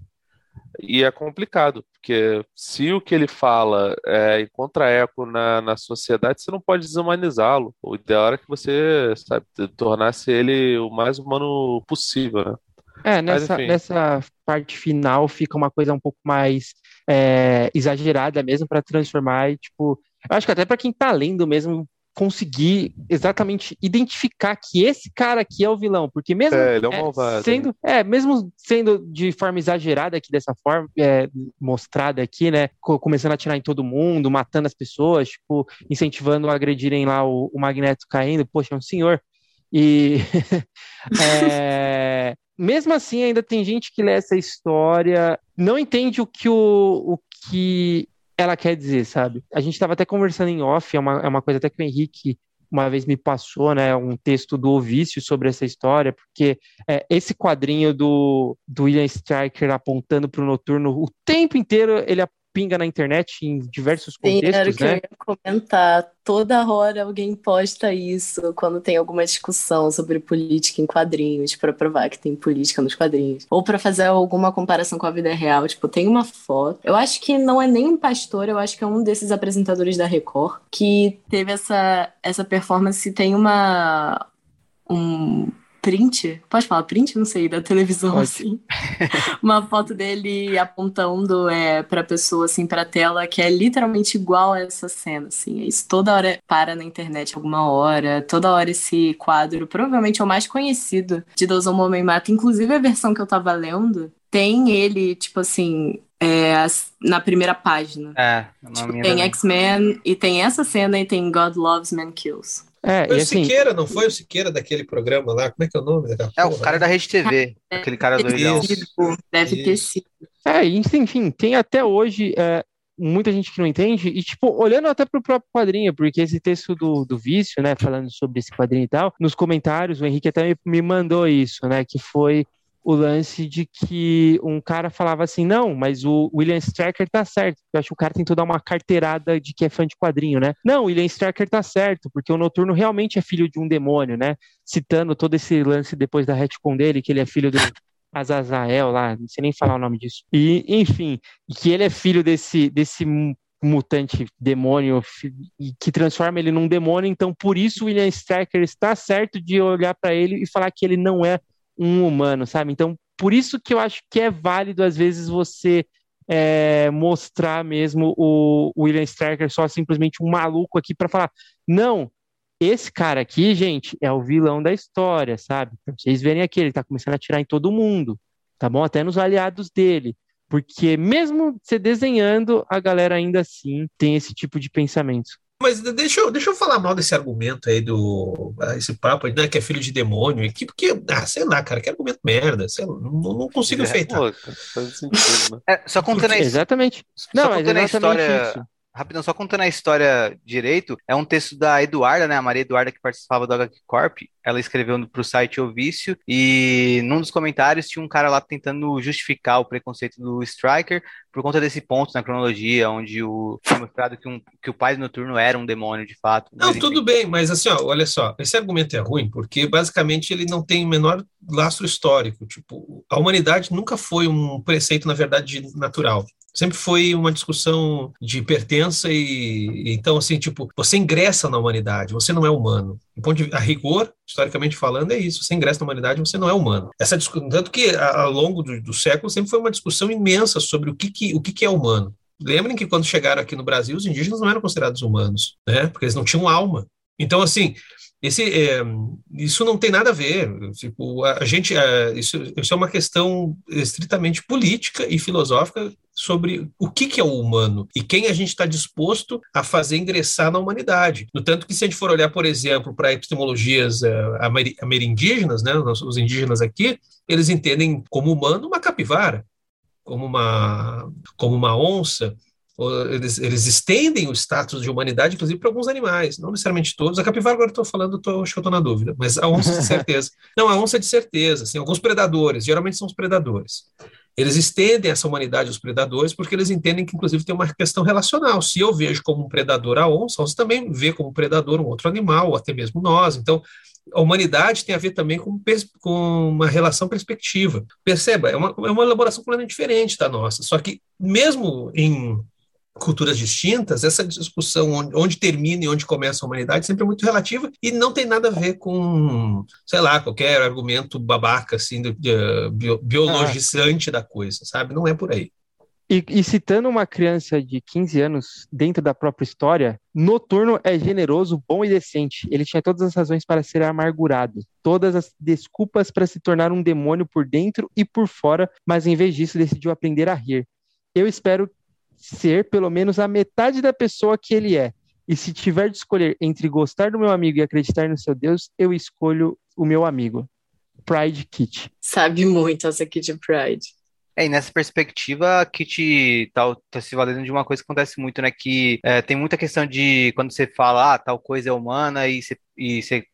E é complicado, porque se o que ele fala é, encontra eco na, na sociedade, você não pode desumanizá-lo. O ideal era que você, sabe, tornasse ele o mais humano possível, né? É, nessa, Mas, nessa parte final fica uma coisa um pouco mais é, exagerada mesmo para transformar e, tipo, eu acho que até para quem tá lendo mesmo conseguir exatamente identificar que esse cara aqui é o vilão, porque mesmo é, ele é um malvado, sendo, né? é, mesmo sendo de forma exagerada aqui dessa forma, é, mostrada aqui, né, começando a atirar em todo mundo, matando as pessoas, tipo, incentivando a agredirem lá o, o Magneto caindo, poxa, é um senhor. E [laughs] é, mesmo assim ainda tem gente que lê essa história, não entende o que o, o que ela quer dizer, sabe? A gente estava até conversando em off, é uma, é uma coisa até que o Henrique uma vez me passou, né, um texto do Ovício sobre essa história, porque é, esse quadrinho do, do William Stryker apontando para o Noturno, o tempo inteiro ele pinga na internet em diversos contextos, Sim, era o que né? eu ia comentar. Toda hora alguém posta isso quando tem alguma discussão sobre política em quadrinhos, para provar que tem política nos quadrinhos. Ou para fazer alguma comparação com a vida real. Tipo, tem uma foto. Eu acho que não é nem um pastor, eu acho que é um desses apresentadores da Record que teve essa, essa performance. Tem uma. Um, print, pode falar print? Não sei, da televisão, pode. assim. [laughs] Uma foto dele apontando é, pra pessoa, assim, pra tela, que é literalmente igual a essa cena, assim. Isso toda hora para na internet alguma hora, toda hora esse quadro, provavelmente é o mais conhecido de Deus Homem Mata. Inclusive a versão que eu tava lendo, tem ele, tipo assim, é, na primeira página. É, tipo, tem X-Men e tem essa cena e tem God Loves Man Kills. É, foi o assim, Siqueira, não foi o Siqueira daquele programa lá? Como é que é o nome daquela É, o cara da Rede TV, é, aquele cara do Deve ter sido. É, enfim, tem até hoje é, muita gente que não entende, e tipo, olhando até pro próprio quadrinho, porque esse texto do, do Vício, né, falando sobre esse quadrinho e tal, nos comentários, o Henrique até me, me mandou isso, né, que foi o lance de que um cara falava assim, não, mas o William Stracker tá certo. Eu acho que o cara tentou dar uma carteirada de que é fã de quadrinho, né? Não, o William Stracker tá certo, porque o Noturno realmente é filho de um demônio, né? Citando todo esse lance depois da retcon dele, que ele é filho do Azazael lá, não sei nem falar o nome disso. E, enfim, que ele é filho desse, desse mutante demônio que transforma ele num demônio, então por isso o William Stracker está certo de olhar para ele e falar que ele não é um humano, sabe? Então, por isso que eu acho que é válido, às vezes, você é, mostrar mesmo o, William Striker só simplesmente um maluco aqui para falar: não, esse cara aqui, gente, é o vilão da história, sabe? Pra vocês verem aqui, ele tá começando a atirar em todo mundo, tá bom? Até nos aliados dele. Porque mesmo você desenhando, a galera ainda assim tem esse tipo de pensamento. Mas deixa eu, deixa eu falar mal desse argumento aí do. Ah, esse papo aí, né, que é filho de demônio, que, porque, ah, sei lá, cara, que argumento merda. Sei lá, não, não consigo é. Pô, faz sentido, né? é, só contando a Exatamente. Não, só contando a história. Isso rapidão, só contando a história direito, é um texto da Eduarda, né? A Maria Eduarda que participava do HQ Corp. Ela escreveu para o site O Vício e num dos comentários tinha um cara lá tentando justificar o preconceito do Striker por conta desse ponto na cronologia, onde o foi mostrado que, um, que o pai do Noturno era um demônio de fato. Não, mas, tudo bem, mas assim, ó, olha só, esse argumento é ruim porque basicamente ele não tem o menor lastro histórico. Tipo, a humanidade nunca foi um preceito, na verdade, natural sempre foi uma discussão de pertença e então assim tipo você ingressa na humanidade você não é humano ponto de, a rigor historicamente falando é isso você ingressa na humanidade você não é humano essa tanto que ao longo do, do século sempre foi uma discussão imensa sobre o que, que o que, que é humano Lembrem que quando chegaram aqui no Brasil, os indígenas não eram considerados humanos, né? Porque eles não tinham alma. Então, assim, esse, é, isso não tem nada a ver. Tipo, a gente, é, isso, isso, é uma questão estritamente política e filosófica sobre o que, que é o humano e quem a gente está disposto a fazer ingressar na humanidade. No tanto que, se a gente for olhar, por exemplo, para epistemologias uh, amerindígenas, né, os indígenas aqui, eles entendem como humano uma capivara, como uma, como uma onça, eles, eles, estendem o status de humanidade, inclusive, para alguns animais, não necessariamente todos. A capivara, agora estou falando, tô, acho que eu estou na dúvida, mas a onça de [laughs] certeza. não, a onça de certeza, assim, alguns predadores, geralmente são os predadores. Eles estendem essa humanidade aos predadores porque eles entendem que, inclusive, tem uma questão relacional. Se eu vejo como um predador a onça, a onça também vê como predador um outro animal, ou até mesmo nós. Então, a humanidade tem a ver também com, com uma relação perspectiva. Perceba, é uma, é uma elaboração completamente diferente da nossa. Só que, mesmo em culturas distintas, essa discussão onde, onde, termina e onde começa a humanidade sempre é muito relativa e não tem nada a ver com, sei lá, qualquer argumento babaca, assim, do, de, bio, biologizante ah. da coisa, sabe? Não é por aí. E, e, citando uma criança de 15 anos dentro da própria história, Noturno é generoso, bom e decente. Ele tinha todas as razões para ser amargurado, todas as desculpas para se tornar um demônio por dentro e por fora, mas em vez disso decidiu aprender a rir. Eu espero ser pelo menos a metade da pessoa que ele é. E se tiver de escolher entre gostar do meu amigo e acreditar no seu Deus, eu escolho o meu amigo. Pride Kit. Sabe muito essa Kit Pride. É, e nessa perspectiva, a Kit tá, tá, se valendo de uma coisa que acontece muito, né? Que é, tem muita questão de quando você fala, ah, tal coisa é humana, e você, e você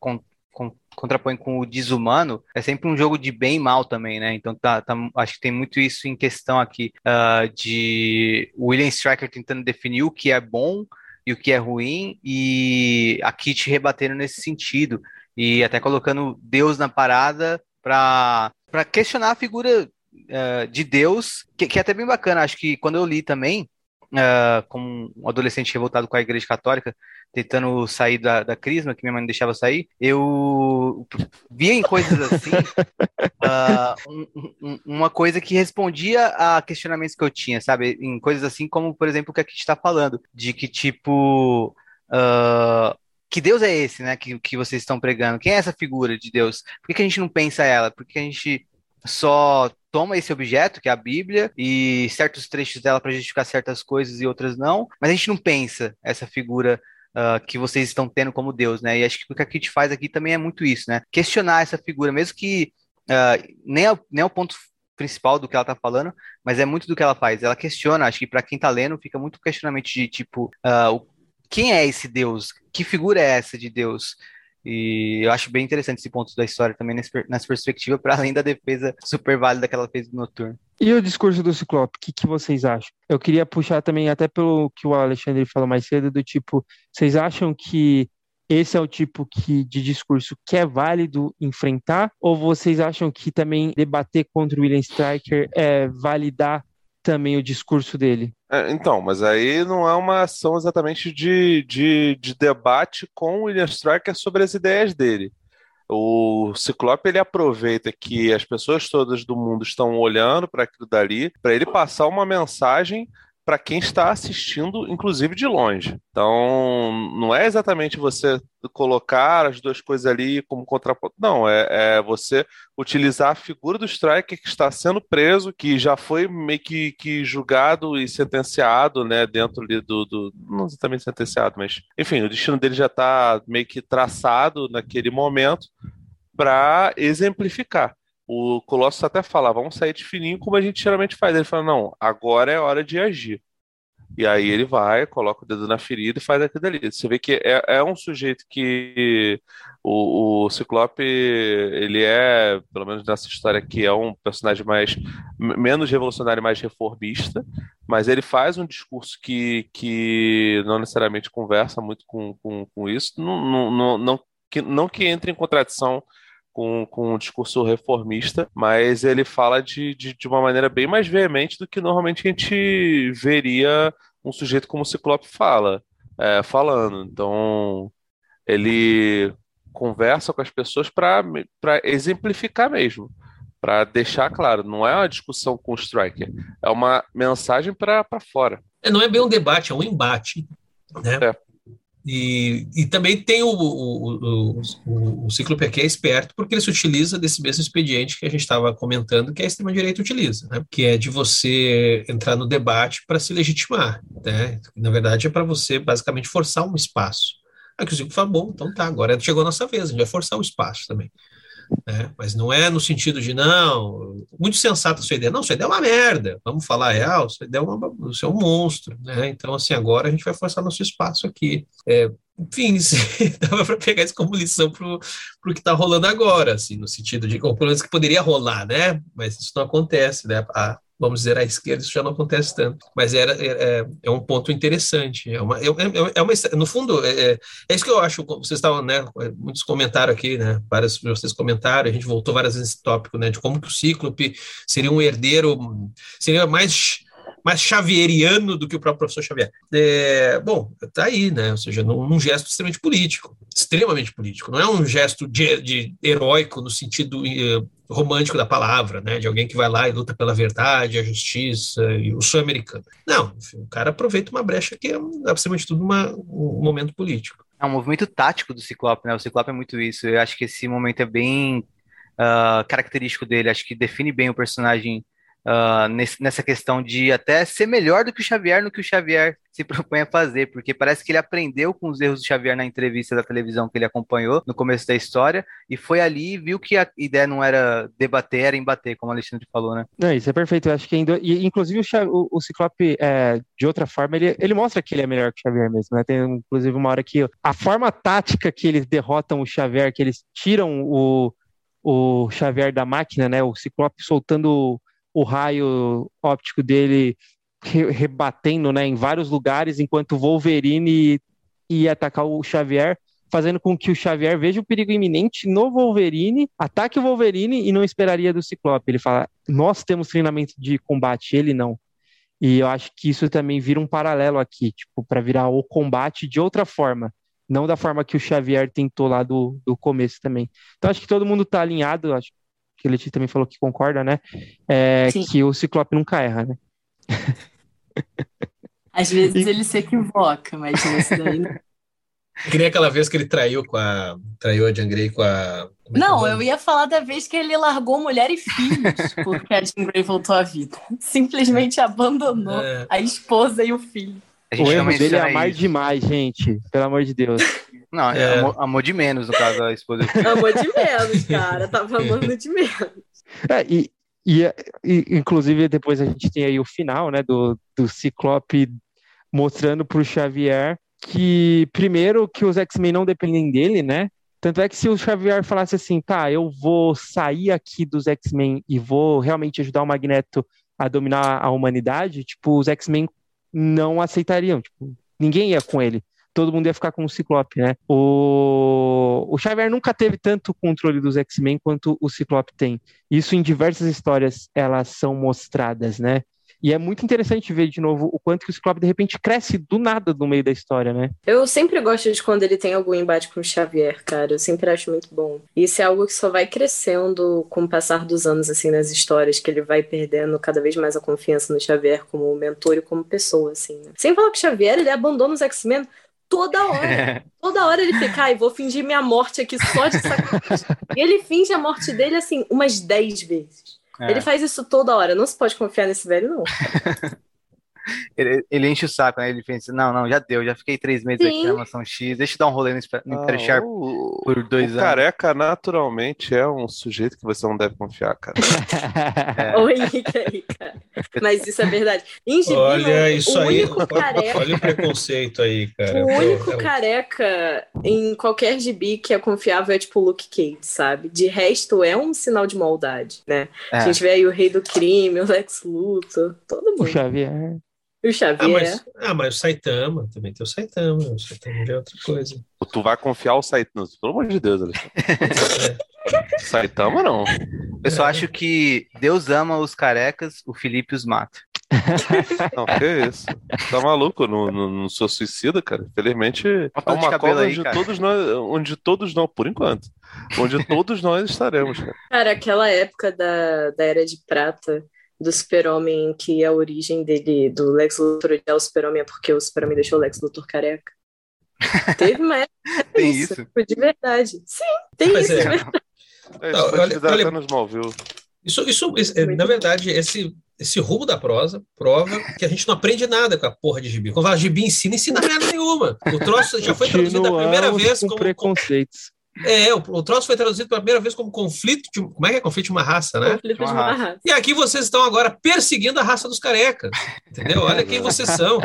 contrapõe com o desumano, é sempre um jogo de bem e mal também, né? Então tá, tá acho que tem muito isso em questão aqui uh, de William Striker tentando definir o que é bom e o que é ruim e a Kit rebatendo nesse sentido e até colocando Deus na parada para questionar a figura uh, de Deus, que, que é até bem bacana. Acho que quando eu li também, uh, como um adolescente revoltado com a Igreja Católica, tentando sair da, da crisma, que minha mãe não deixava sair, eu via em coisas assim uh, [laughs] um, um, uma coisa que respondia a questionamentos que eu tinha, sabe? Em coisas assim como, por exemplo, o que a gente está falando, de que tipo. Uh, que Deus é esse, né? Que, que vocês estão pregando? Quem é essa figura de Deus? Por que, que a gente não pensa ela? Por que, que a gente só toma esse objeto, que é a Bíblia, e certos trechos dela para justificar certas coisas e outras não, mas a gente não pensa essa figura Uh, que vocês estão tendo como Deus, né? E acho que o que a Kit faz aqui também é muito isso, né? Questionar essa figura, mesmo que uh, nem, é, nem é o ponto principal do que ela tá falando, mas é muito do que ela faz. Ela questiona, acho que para quem tá lendo, fica muito questionamento de tipo, uh, quem é esse Deus? Que figura é essa de Deus? E eu acho bem interessante esse ponto da história também nessa perspectiva, para além da defesa super válida que ela fez no Noturno. E o discurso do Ciclope, o que, que vocês acham? Eu queria puxar também, até pelo que o Alexandre falou mais cedo, do tipo, vocês acham que esse é o tipo que, de discurso que é válido enfrentar? Ou vocês acham que também debater contra o William Striker é validar também o discurso dele? É, então, mas aí não é uma ação exatamente de, de, de debate com o William Striker sobre as ideias dele. O Ciclope ele aproveita que as pessoas todas do mundo estão olhando para aquilo dali, para ele passar uma mensagem para quem está assistindo, inclusive de longe. Então, não é exatamente você colocar as duas coisas ali como contraponto. Não, é, é, você utilizar a figura do striker que está sendo preso, que já foi meio que, que julgado e sentenciado, né, dentro do, do, Não exatamente sentenciado, mas. Enfim, o destino dele já está meio que traçado naquele momento para exemplificar o Colossus até fala, vamos sair de fininho como a gente geralmente faz. Ele fala, não, agora é hora de agir. E aí ele vai, coloca o dedo na ferida e faz aquilo ali. Você vê que é, é um sujeito que o, o, Ciclope, ele é, pelo menos nessa história aqui, é um personagem mais menos revolucionário, mais reformista, mas ele faz um discurso que, que não necessariamente conversa muito com, com, com isso, não, não, não, não, que, não que entre em contradição com, com um discurso reformista, mas ele fala de, de, de, uma maneira bem mais veemente do que normalmente a gente veria um sujeito como o Ciclope fala, é, falando. Então, ele conversa com as pessoas para exemplificar mesmo, para deixar claro, não é uma discussão com o Striker, é uma mensagem para fora. É, não é bem um debate, é um embate. Né? É. E, e também tem o, o, o, o, o Ciclope aqui é esperto porque ele se utiliza desse mesmo expediente que a gente estava comentando que a extrema-direita utiliza, né? que é de você entrar no debate para se legitimar. Né? Na verdade, é para você basicamente forçar um espaço. Aí que o Zico fala, bom, então tá, agora chegou a nossa vez, a gente vai forçar o espaço também. Né? Mas não é no sentido de, não, muito sensata a sua ideia. Não, sua ideia é uma merda, vamos falar real, sua ideia é uma, você é um monstro. Né? Então, assim, agora a gente vai forçar nosso espaço aqui. É, enfim, [laughs] dava para pegar isso como lição para o que está rolando agora, assim, no sentido de, menos que poderia rolar, né? Mas isso não acontece, né? A, vamos dizer, à esquerda, isso já não acontece tanto. Mas era, é, é um ponto interessante. É uma, é, é, é uma, no fundo, é, é, isso que eu acho. Vocês estavam, né? Muitos comentaram aqui, né? Vários de vocês comentaram, a gente voltou várias vezes esse tópico, né? De como que o Cíclope seria um herdeiro, seria mais mais xavieriano do que o próprio professor Xavier. É, bom, tá aí, né? Ou seja, num, num, gesto extremamente político, extremamente político. Não é um gesto de, de heróico no sentido uh, romântico da palavra, né? De alguém que vai lá e luta pela verdade, a justiça e o sul-americano. Não, enfim, o cara aproveita uma brecha que é, acima de tudo, uma, um momento político. É um movimento tático do Ciclope, né? O Ciclope é muito isso. Eu acho que esse momento é bem uh, característico dele. Acho que define bem o personagem uh, nesse, nessa questão de até ser melhor do que o Xavier no que o Xavier se [laughs] propõe a fazer, porque parece que ele aprendeu com os erros do Xavier na entrevista da televisão que ele acompanhou no começo da história, e foi ali e viu que a ideia não era debater, era embater, como o Alexandre falou, né? Não, isso é perfeito. Eu acho que ainda, e, inclusive o, o, Ciclope, é, de outra forma, ele, ele mostra que ele é melhor que o Xavier mesmo, né? Tem inclusive uma hora que a forma tática que eles derrotam o Xavier, que eles tiram o, o Xavier da máquina, né? O Ciclope soltando o raio óptico dele rebatendo né, em vários lugares, enquanto o Wolverine ia atacar o Xavier, fazendo com que o Xavier veja o perigo iminente no Wolverine, ataque o Wolverine e não esperaria do Ciclope. Ele fala: Nós temos treinamento de combate, ele não. E eu acho que isso também vira um paralelo aqui, tipo, para virar o combate de outra forma, não da forma que o Xavier tentou lá do, do começo também. Então acho que todo mundo está alinhado, acho que o Letícia também falou que concorda, né? É, que o Ciclope nunca erra, né? [laughs] Às vezes ele se equivoca, mas nesse daí não. Que nem aquela vez que ele traiu com a. Traiu a Jean Grey com a. É não, eu ia falar da vez que ele largou mulher e filhos [laughs] porque a Jean Grey voltou à vida. Simplesmente abandonou é. a esposa e o filho. O erro dele é amar demais, gente. Pelo amor de Deus. Não, é, amor, amor, de menos, no caso, a esposa. amor de menos, cara. Tava amando de menos. É, e, e, e, inclusive, depois a gente tem aí o final, né, do, do Ciclope mostrando pro Xavier que, primeiro, que os X-Men não dependem dele, né? Tanto é que se o Xavier falasse assim, tá, eu vou sair aqui dos X-Men e vou realmente ajudar o Magneto a dominar a humanidade, tipo, os X-Men não aceitariam, tipo, ninguém ia com ele todo mundo ia ficar com o Ciclope, né? O, o Xavier nunca teve tanto controle dos X-Men quanto o Ciclope tem. Isso em diversas histórias elas são mostradas, né? E é muito interessante ver de novo o quanto que o Ciclope de repente cresce do nada no meio da história, né? Eu sempre gosto de quando ele tem algum embate com o Xavier, cara. Eu sempre acho muito bom. Isso é algo que só vai crescendo com o passar dos anos, assim, nas histórias, que ele vai perdendo cada vez mais a confiança no Xavier como mentor e como pessoa, assim. Né? Sem falar que o Xavier, ele abandona os X-Men toda hora. [laughs] Toda hora ele fica, ai, vou fingir minha morte aqui só de sacanagem. e [laughs] ele finge a morte dele, assim, umas 10 vezes. É. Ele faz isso toda hora. Não se pode confiar nesse velho, não. [laughs] ele, ele, enche o saco, né? Ele pensa, não, não, já deu, já fiquei três meses Sim. aqui na Mansão X, deixa eu dar um rolê no, no ah, Sharp por dois o anos. careca naturalmente é um sujeito que você não deve confiar, cara. [laughs] é. [laughs] O Henrique aí, cara. Mas isso é verdade. Em olha isso aí, careca, olha o preconceito aí, cara. O único é careca em qualquer gibi que é confiável é tipo o Luke Cage, sabe? De resto, é um sinal de maldade, né? É. A gente vê aí o Rei do Crime, o Lex Luthor, todo mundo. O Xavier. O Xavier. Ah mas, ah, mas o Saitama, também tem o Saitama. O Saitama é outra coisa. Tu vai confiar o Saitama, pelo amor de Deus, Alexandre. [laughs] Saitama não. Eu só acho que Deus ama os carecas, o Felipe os mata. [laughs] Não, que isso? Tá maluco? Não, não, não sou suicida, cara. Felizmente é uma cola onde todos nós, onde todos nós, por enquanto, onde todos nós estaremos, cara. Cara, aquela época da, da Era de Prata, do Super-Homem, que a origem dele, do Lex Luthor é o Super-Homem, é porque o Super-Homem deixou o Lex Luthor careca. [laughs] Teve uma época. Tem isso, isso? tipo, De verdade. Sim, tem Mas isso. é. É, Não, isso olha- olha- Smallville. Isso, isso, isso- é, na verdade, esse, esse rumo da prosa prova que a gente não aprende nada com a porra de gibi. Quando fala gibi ensina, ensina merda nenhuma. O troço já foi traduzido a primeira vez com como. preconceitos. É, o, o troço foi traduzido pela primeira vez como conflito de. Como é que é conflito de uma raça, né? Conflito de Uma uma raça. raça. E aqui vocês estão agora perseguindo a raça dos carecas. Entendeu? Olha quem vocês são.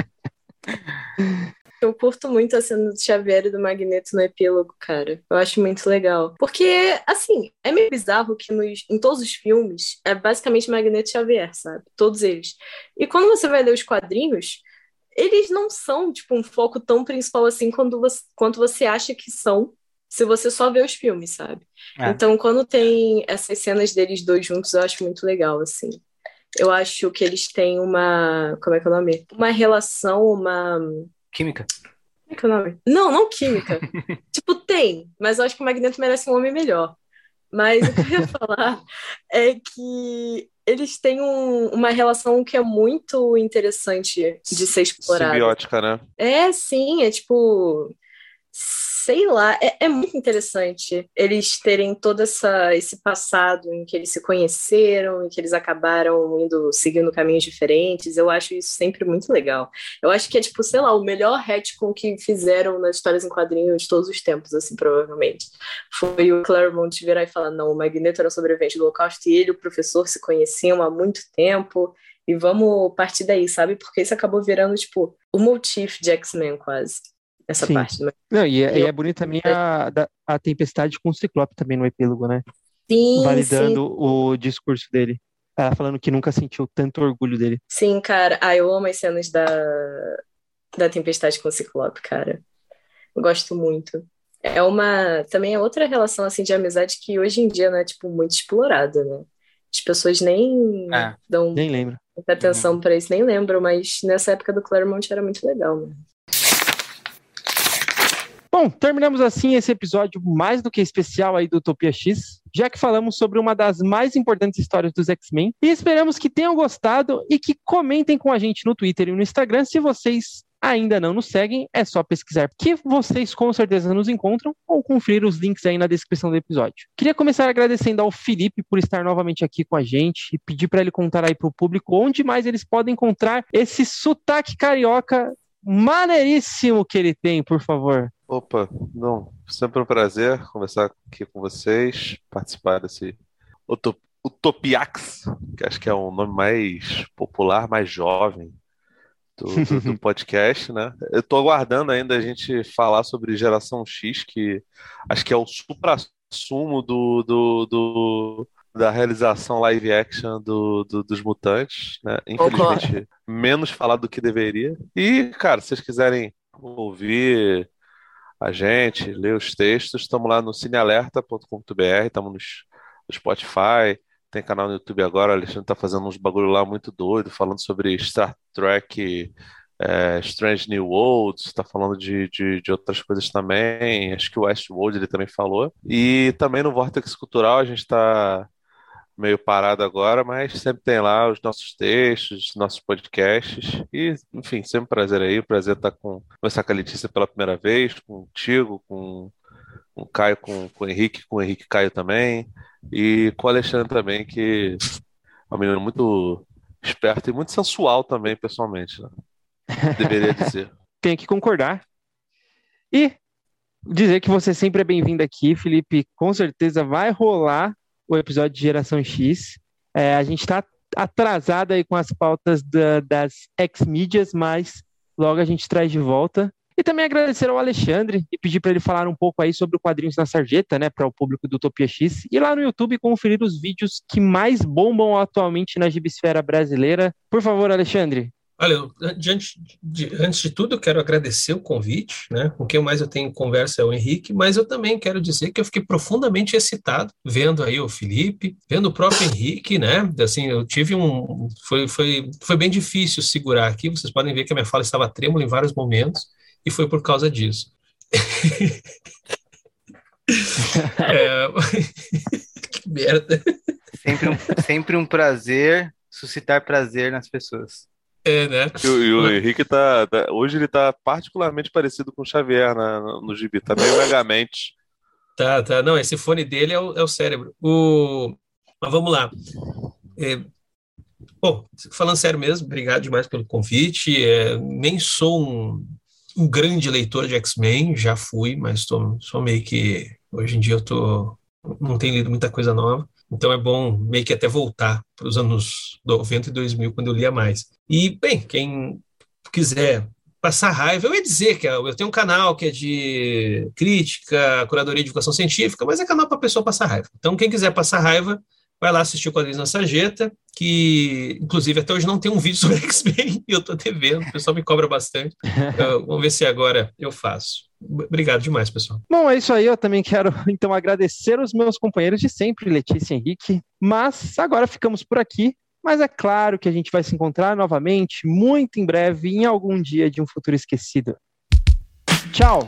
Eu curto muito a cena do Xavier e do Magneto no epílogo, cara. Eu acho muito legal. Porque, assim, é meio bizarro que nos, em todos os filmes é basicamente Magneto e Xavier, sabe? Todos eles. E quando você vai ler os quadrinhos, eles não são, tipo, um foco tão principal assim quando você, quanto você acha que são, se você só vê os filmes, sabe? É. Então, quando tem essas cenas deles dois juntos, eu acho muito legal, assim. Eu acho que eles têm uma. Como é que é o nome? Uma relação, uma. Química. Como é que é o nome? Não, não química. [laughs] tipo, tem, mas eu acho que o Magneto merece um homem melhor. Mas o que eu ia [laughs] falar é que eles têm um- uma relação que é muito interessante de ser explorada. Simbiótica, né? É, sim, é tipo. Sei lá, é, é muito interessante eles terem todo essa, esse passado em que eles se conheceram e que eles acabaram indo seguindo caminhos diferentes. Eu acho isso sempre muito legal. Eu acho que é, tipo, sei lá, o melhor retcon que fizeram nas histórias em quadrinhos de todos os tempos, assim, provavelmente. Foi o Claremont virar e falar: não, o Magneto era sobrevivente do Holocausto e ele e o professor se conheciam há muito tempo. E vamos partir daí, sabe? Porque isso acabou virando, tipo, o motif de X-Men, quase. Essa Sim. parte. do- Não, e é, e Eu- é bonito também a, a tempestade com o Ciclope também no epílogo, né? Sim, Validando o discurso dele. Ela falando que nunca sentiu tanto orgulho dele. sim, sim, cara. Ah, eu amo as cenas da, da Tempestade com o Ciclope, cara. Eu gosto muito. É uma. Também é outra relação, assim, de amizade que hoje em dia não é, tipo, muito explorada, né? As pessoas nem É. dão Nem lembro. muita atenção pra isso, nem lembram, mas nessa época do Claremont era muito legal, né? Bom, terminamos assim esse episódio mais do que especial aí do Utopia X, já que falamos sobre uma das mais importantes histórias dos X-Men. E esperamos que tenham gostado e que comentem com a gente no Twitter e no Instagram. Se vocês ainda não nos seguem, é só pesquisar que vocês com certeza nos encontram ou conferir os links aí na descrição do episódio. Queria começar agradecendo ao Felipe por estar novamente aqui com a gente e pedir para ele contar aí para o público onde mais eles podem encontrar esse sotaque carioca maneiríssimo que ele tem, por favor. Opa, não, sempre um prazer conversar aqui com vocês, participar desse Utop- Utopiax, que acho que é um nome mais popular, mais jovem do, do- do [laughs] podcast, né? Eu tô aguardando ainda a gente falar sobre Geração X, que acho que é o supra-sumo do, do, do- da realização live action do, do- dos Mutantes, né? Infelizmente, menos falado do que deveria. E, cara, se vocês quiserem ouvir a gente, ler os textos, estamos lá no cinealerta.com.br, estamos no Spotify, tem canal no YouTube agora, o Alexandre está fazendo uns bagulho lá muito doido, falando sobre Star Trek, é, Strange New Worlds, está falando de, de, de outras coisas também, acho que o Westworld ele também falou. E também no Vortex Cultural a gente está meio parado agora, mas sempre tem lá os nossos textos, nossos podcasts. E, enfim, sempre um prazer aí. Prazer estar com conversar com a Letícia pela primeira vez, contigo, com, com o Caio, com, com o Henrique, com o Henrique Caio também. E com o Alexandre também, que é um menino muito esperto e muito sensual também, pessoalmente. né? Deveria [laughs] dizer. tenho que concordar. E dizer que você sempre é bem-vindo aqui, Felipe. Com certeza vai rolar o episódio de Geração X. É, a gente está atrasado aí com as pautas da- das ex-mídias, mas logo a gente traz de volta. E também agradecer ao Alexandre e pedir para ele falar um pouco aí sobre o Quadrinhos na Sarjeta, né, para o público do Utopia X. E lá no YouTube conferir os vídeos que mais bombam atualmente na gibisfera brasileira. Por favor, Alexandre. Olha, diante de- antes de tudo, eu quero agradecer o convite, né? Com quem mais eu tenho conversa é o Henrique, mas eu também quero dizer que eu fiquei profundamente excitado vendo aí o Felipe, vendo o próprio Henrique, né? Assim, eu tive um. Foi, foi, foi bem difícil segurar aqui, vocês podem ver que a minha fala estava trêmula em vários momentos, e foi por causa disso. [laughs] É, [laughs] que merda. Sempre um, sempre um prazer suscitar prazer nas pessoas. É, né? E, o- o Henrique tá, tá- Hoje ele tá particularmente parecido com o Xavier na, no, gibi. Tá meio megamente. Tá, tá. Não, esse fone dele é o, é o cérebro. O... Mas vamos lá. É, Bom, falando sério mesmo, obrigado demais pelo convite. É, nem sou um, um grande leitor de X-Men, já fui, mas tô, sou meio que. Hoje em dia eu tô, não tenho lido muita coisa nova. Então é bom meio que até voltar para os anos 90 e 2000, quando eu lia mais. E, bem, quem quiser passar raiva, eu ia dizer que eu tenho um canal que é de crítica, curadoria de educação científica, mas é canal para pessoa passar raiva. Então, quem quiser passar raiva, vai lá assistir o Quadrinhos na Sarjeta, que inclusive até hoje não tem um vídeo sobre X-Men [laughs] e eu tô devendo, o pessoal me cobra bastante. Uh, [laughs] vamos ver se agora eu faço. Obrigado demais, pessoal. Bom, é isso aí. Eu também quero, [laughs] então, agradecer os meus companheiros de sempre, Letícia e Henrique. Mas agora ficamos por aqui. Mas é claro que a gente vai se encontrar novamente muito em breve, em algum dia de um futuro esquecido. Tchau!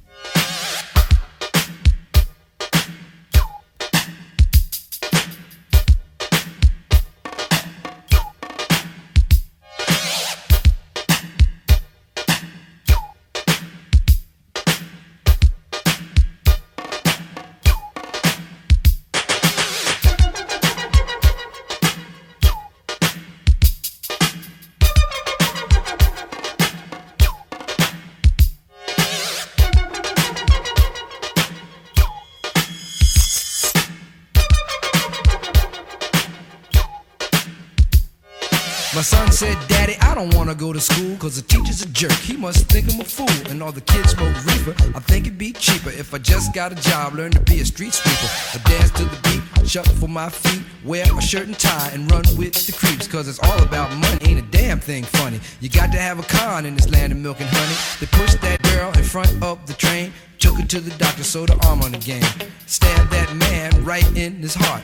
Got a job, learn to be a street sweeper. I dance to the beat, shuffle for my feet, wear a shirt and tie, and run with the creeps, cause it's all about money. Ain't a damn thing funny. You got to have a con in this land of milk and honey. They pushed that girl in front of the train, took her to the doctor, sewed her arm on the game. Stabbed that man right in his heart.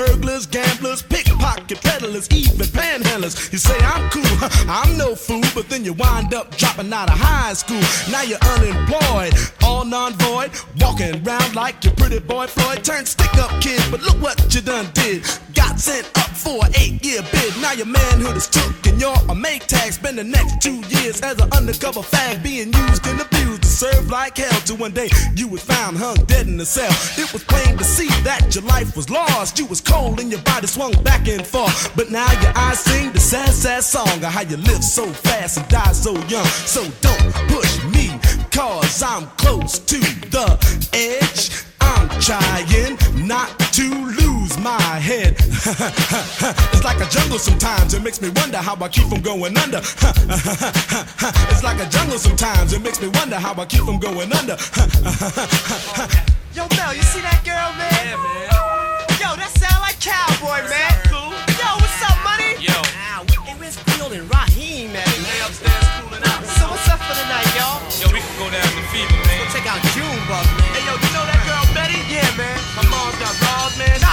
burglars, gamblers, pickpocket peddlers, even panhandlers. You say I'm cool, I'm no fool, but then you wind up dropping out of high school. Now you're unemployed, all non-void, walking around like your pretty boy Floyd. Turned stick-up kid, but look what you done did. Got sent up for an eight-year bid. Now your manhood is took, and you're a make tag. Spend the next two years as an undercover fag, being used and abused to serve like hell. Till one day you was found hung dead in a cell. It was plain to see that your life was lost. You was cold and your body swung back and forth. But now your eyes sing the sad, sad song of how you live so fast and die so young. So don't push me, cause I'm close to the edge. I'm trying not to lose my head. [laughs] it's like a jungle sometimes, it makes me wonder how I keep from going under. [laughs] it's like a jungle sometimes, it makes me wonder how I keep from going under. [laughs] Yo, Mel, you see that girl, man? Yeah, man. Cowboy, man. Cool. Yo, what's up, money? Yo. Ah, hey, where's Field and Raheem, man? Lay upstairs cooling out. So what's up for the night, y'all? Yo, we can go down to Fever, man. Go check out Junebug, man. Hey, yo, you know that girl Betty? Yeah, man. My mom's got balls, man.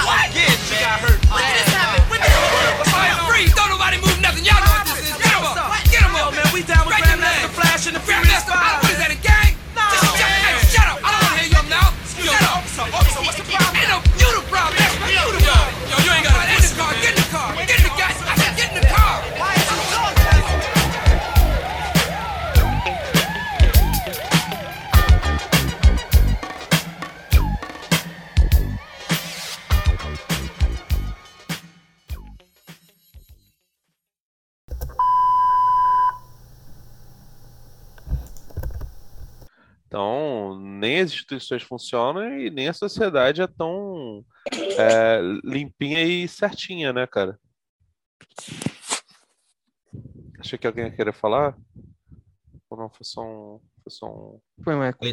Nem as instituições funcionam e nem a sociedade é tão é, limpinha e certinha, né, cara? Achei que alguém ia querer falar? Ou não, foi só um. Foi só um... Foi um eco.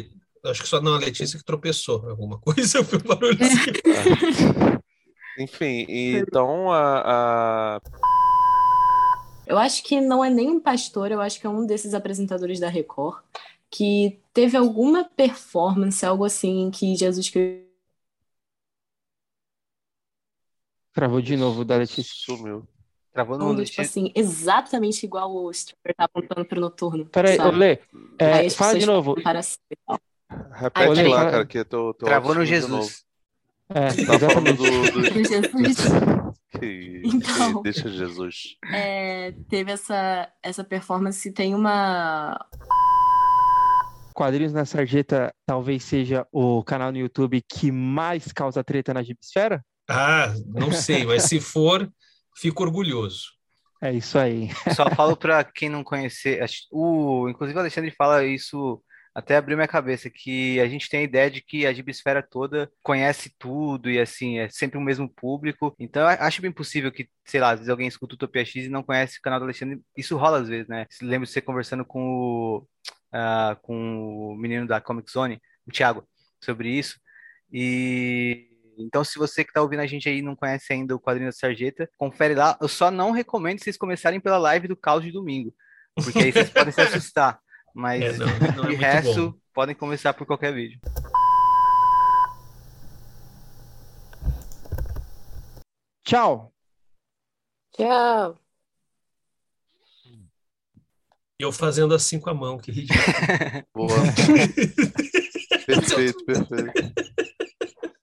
Acho que só não, a Letícia que tropeçou. Alguma coisa, [laughs] foi um barulho assim. Enfim, então a, a- Eu acho que não é nem um pastor, eu acho que é um desses apresentadores da Record que teve alguma performance, algo assim, em que Jesus Cristo. Travou de novo da Letícia. sumiu. Travou no tipo assim, exatamente igual o Stripper tá apontando pro noturno. Peraí? Olê, é, fala de novo. Repete lá, cara, que eu tô, tô Travou no Jesus. É. Tá falando exatamente. do, do... [laughs] Jesus Que- Então. que deixa Jesus. é, teve essa, essa performance, tem uma. Quadrinhos na Sarjeta talvez seja o canal no YouTube que mais causa treta na Gibsfera? Ah, não sei, mas se for, fico orgulhoso. É isso aí. Só falo pra quem não conhecer, o, inclusive o Alexandre fala isso, até abriu minha cabeça, que a gente tem a ideia de que a Gibsfera toda conhece tudo e assim, é sempre o mesmo público. Então eu acho bem possível que, sei lá, às vezes alguém escuta o Utopia X e não conhece o canal do Alexandre. Isso rola às vezes, né? Lembro de você conversando com o ah, com o menino da Comic Zone, o Thiago, sobre isso. E então, se você que está ouvindo a gente aí e não conhece ainda o quadrinho da Sarjeta, confere lá. Eu só não recomendo vocês começarem pela live do Caos de domingo, porque aí vocês [laughs] podem se assustar. Mas É, não, não é de resto, bom. podem começar por qualquer vídeo. Tchau. Tchau. E eu fazendo assim com a mão, que ridículo. [laughs] Boa. [laughs] perfeito, [laughs] perfeito.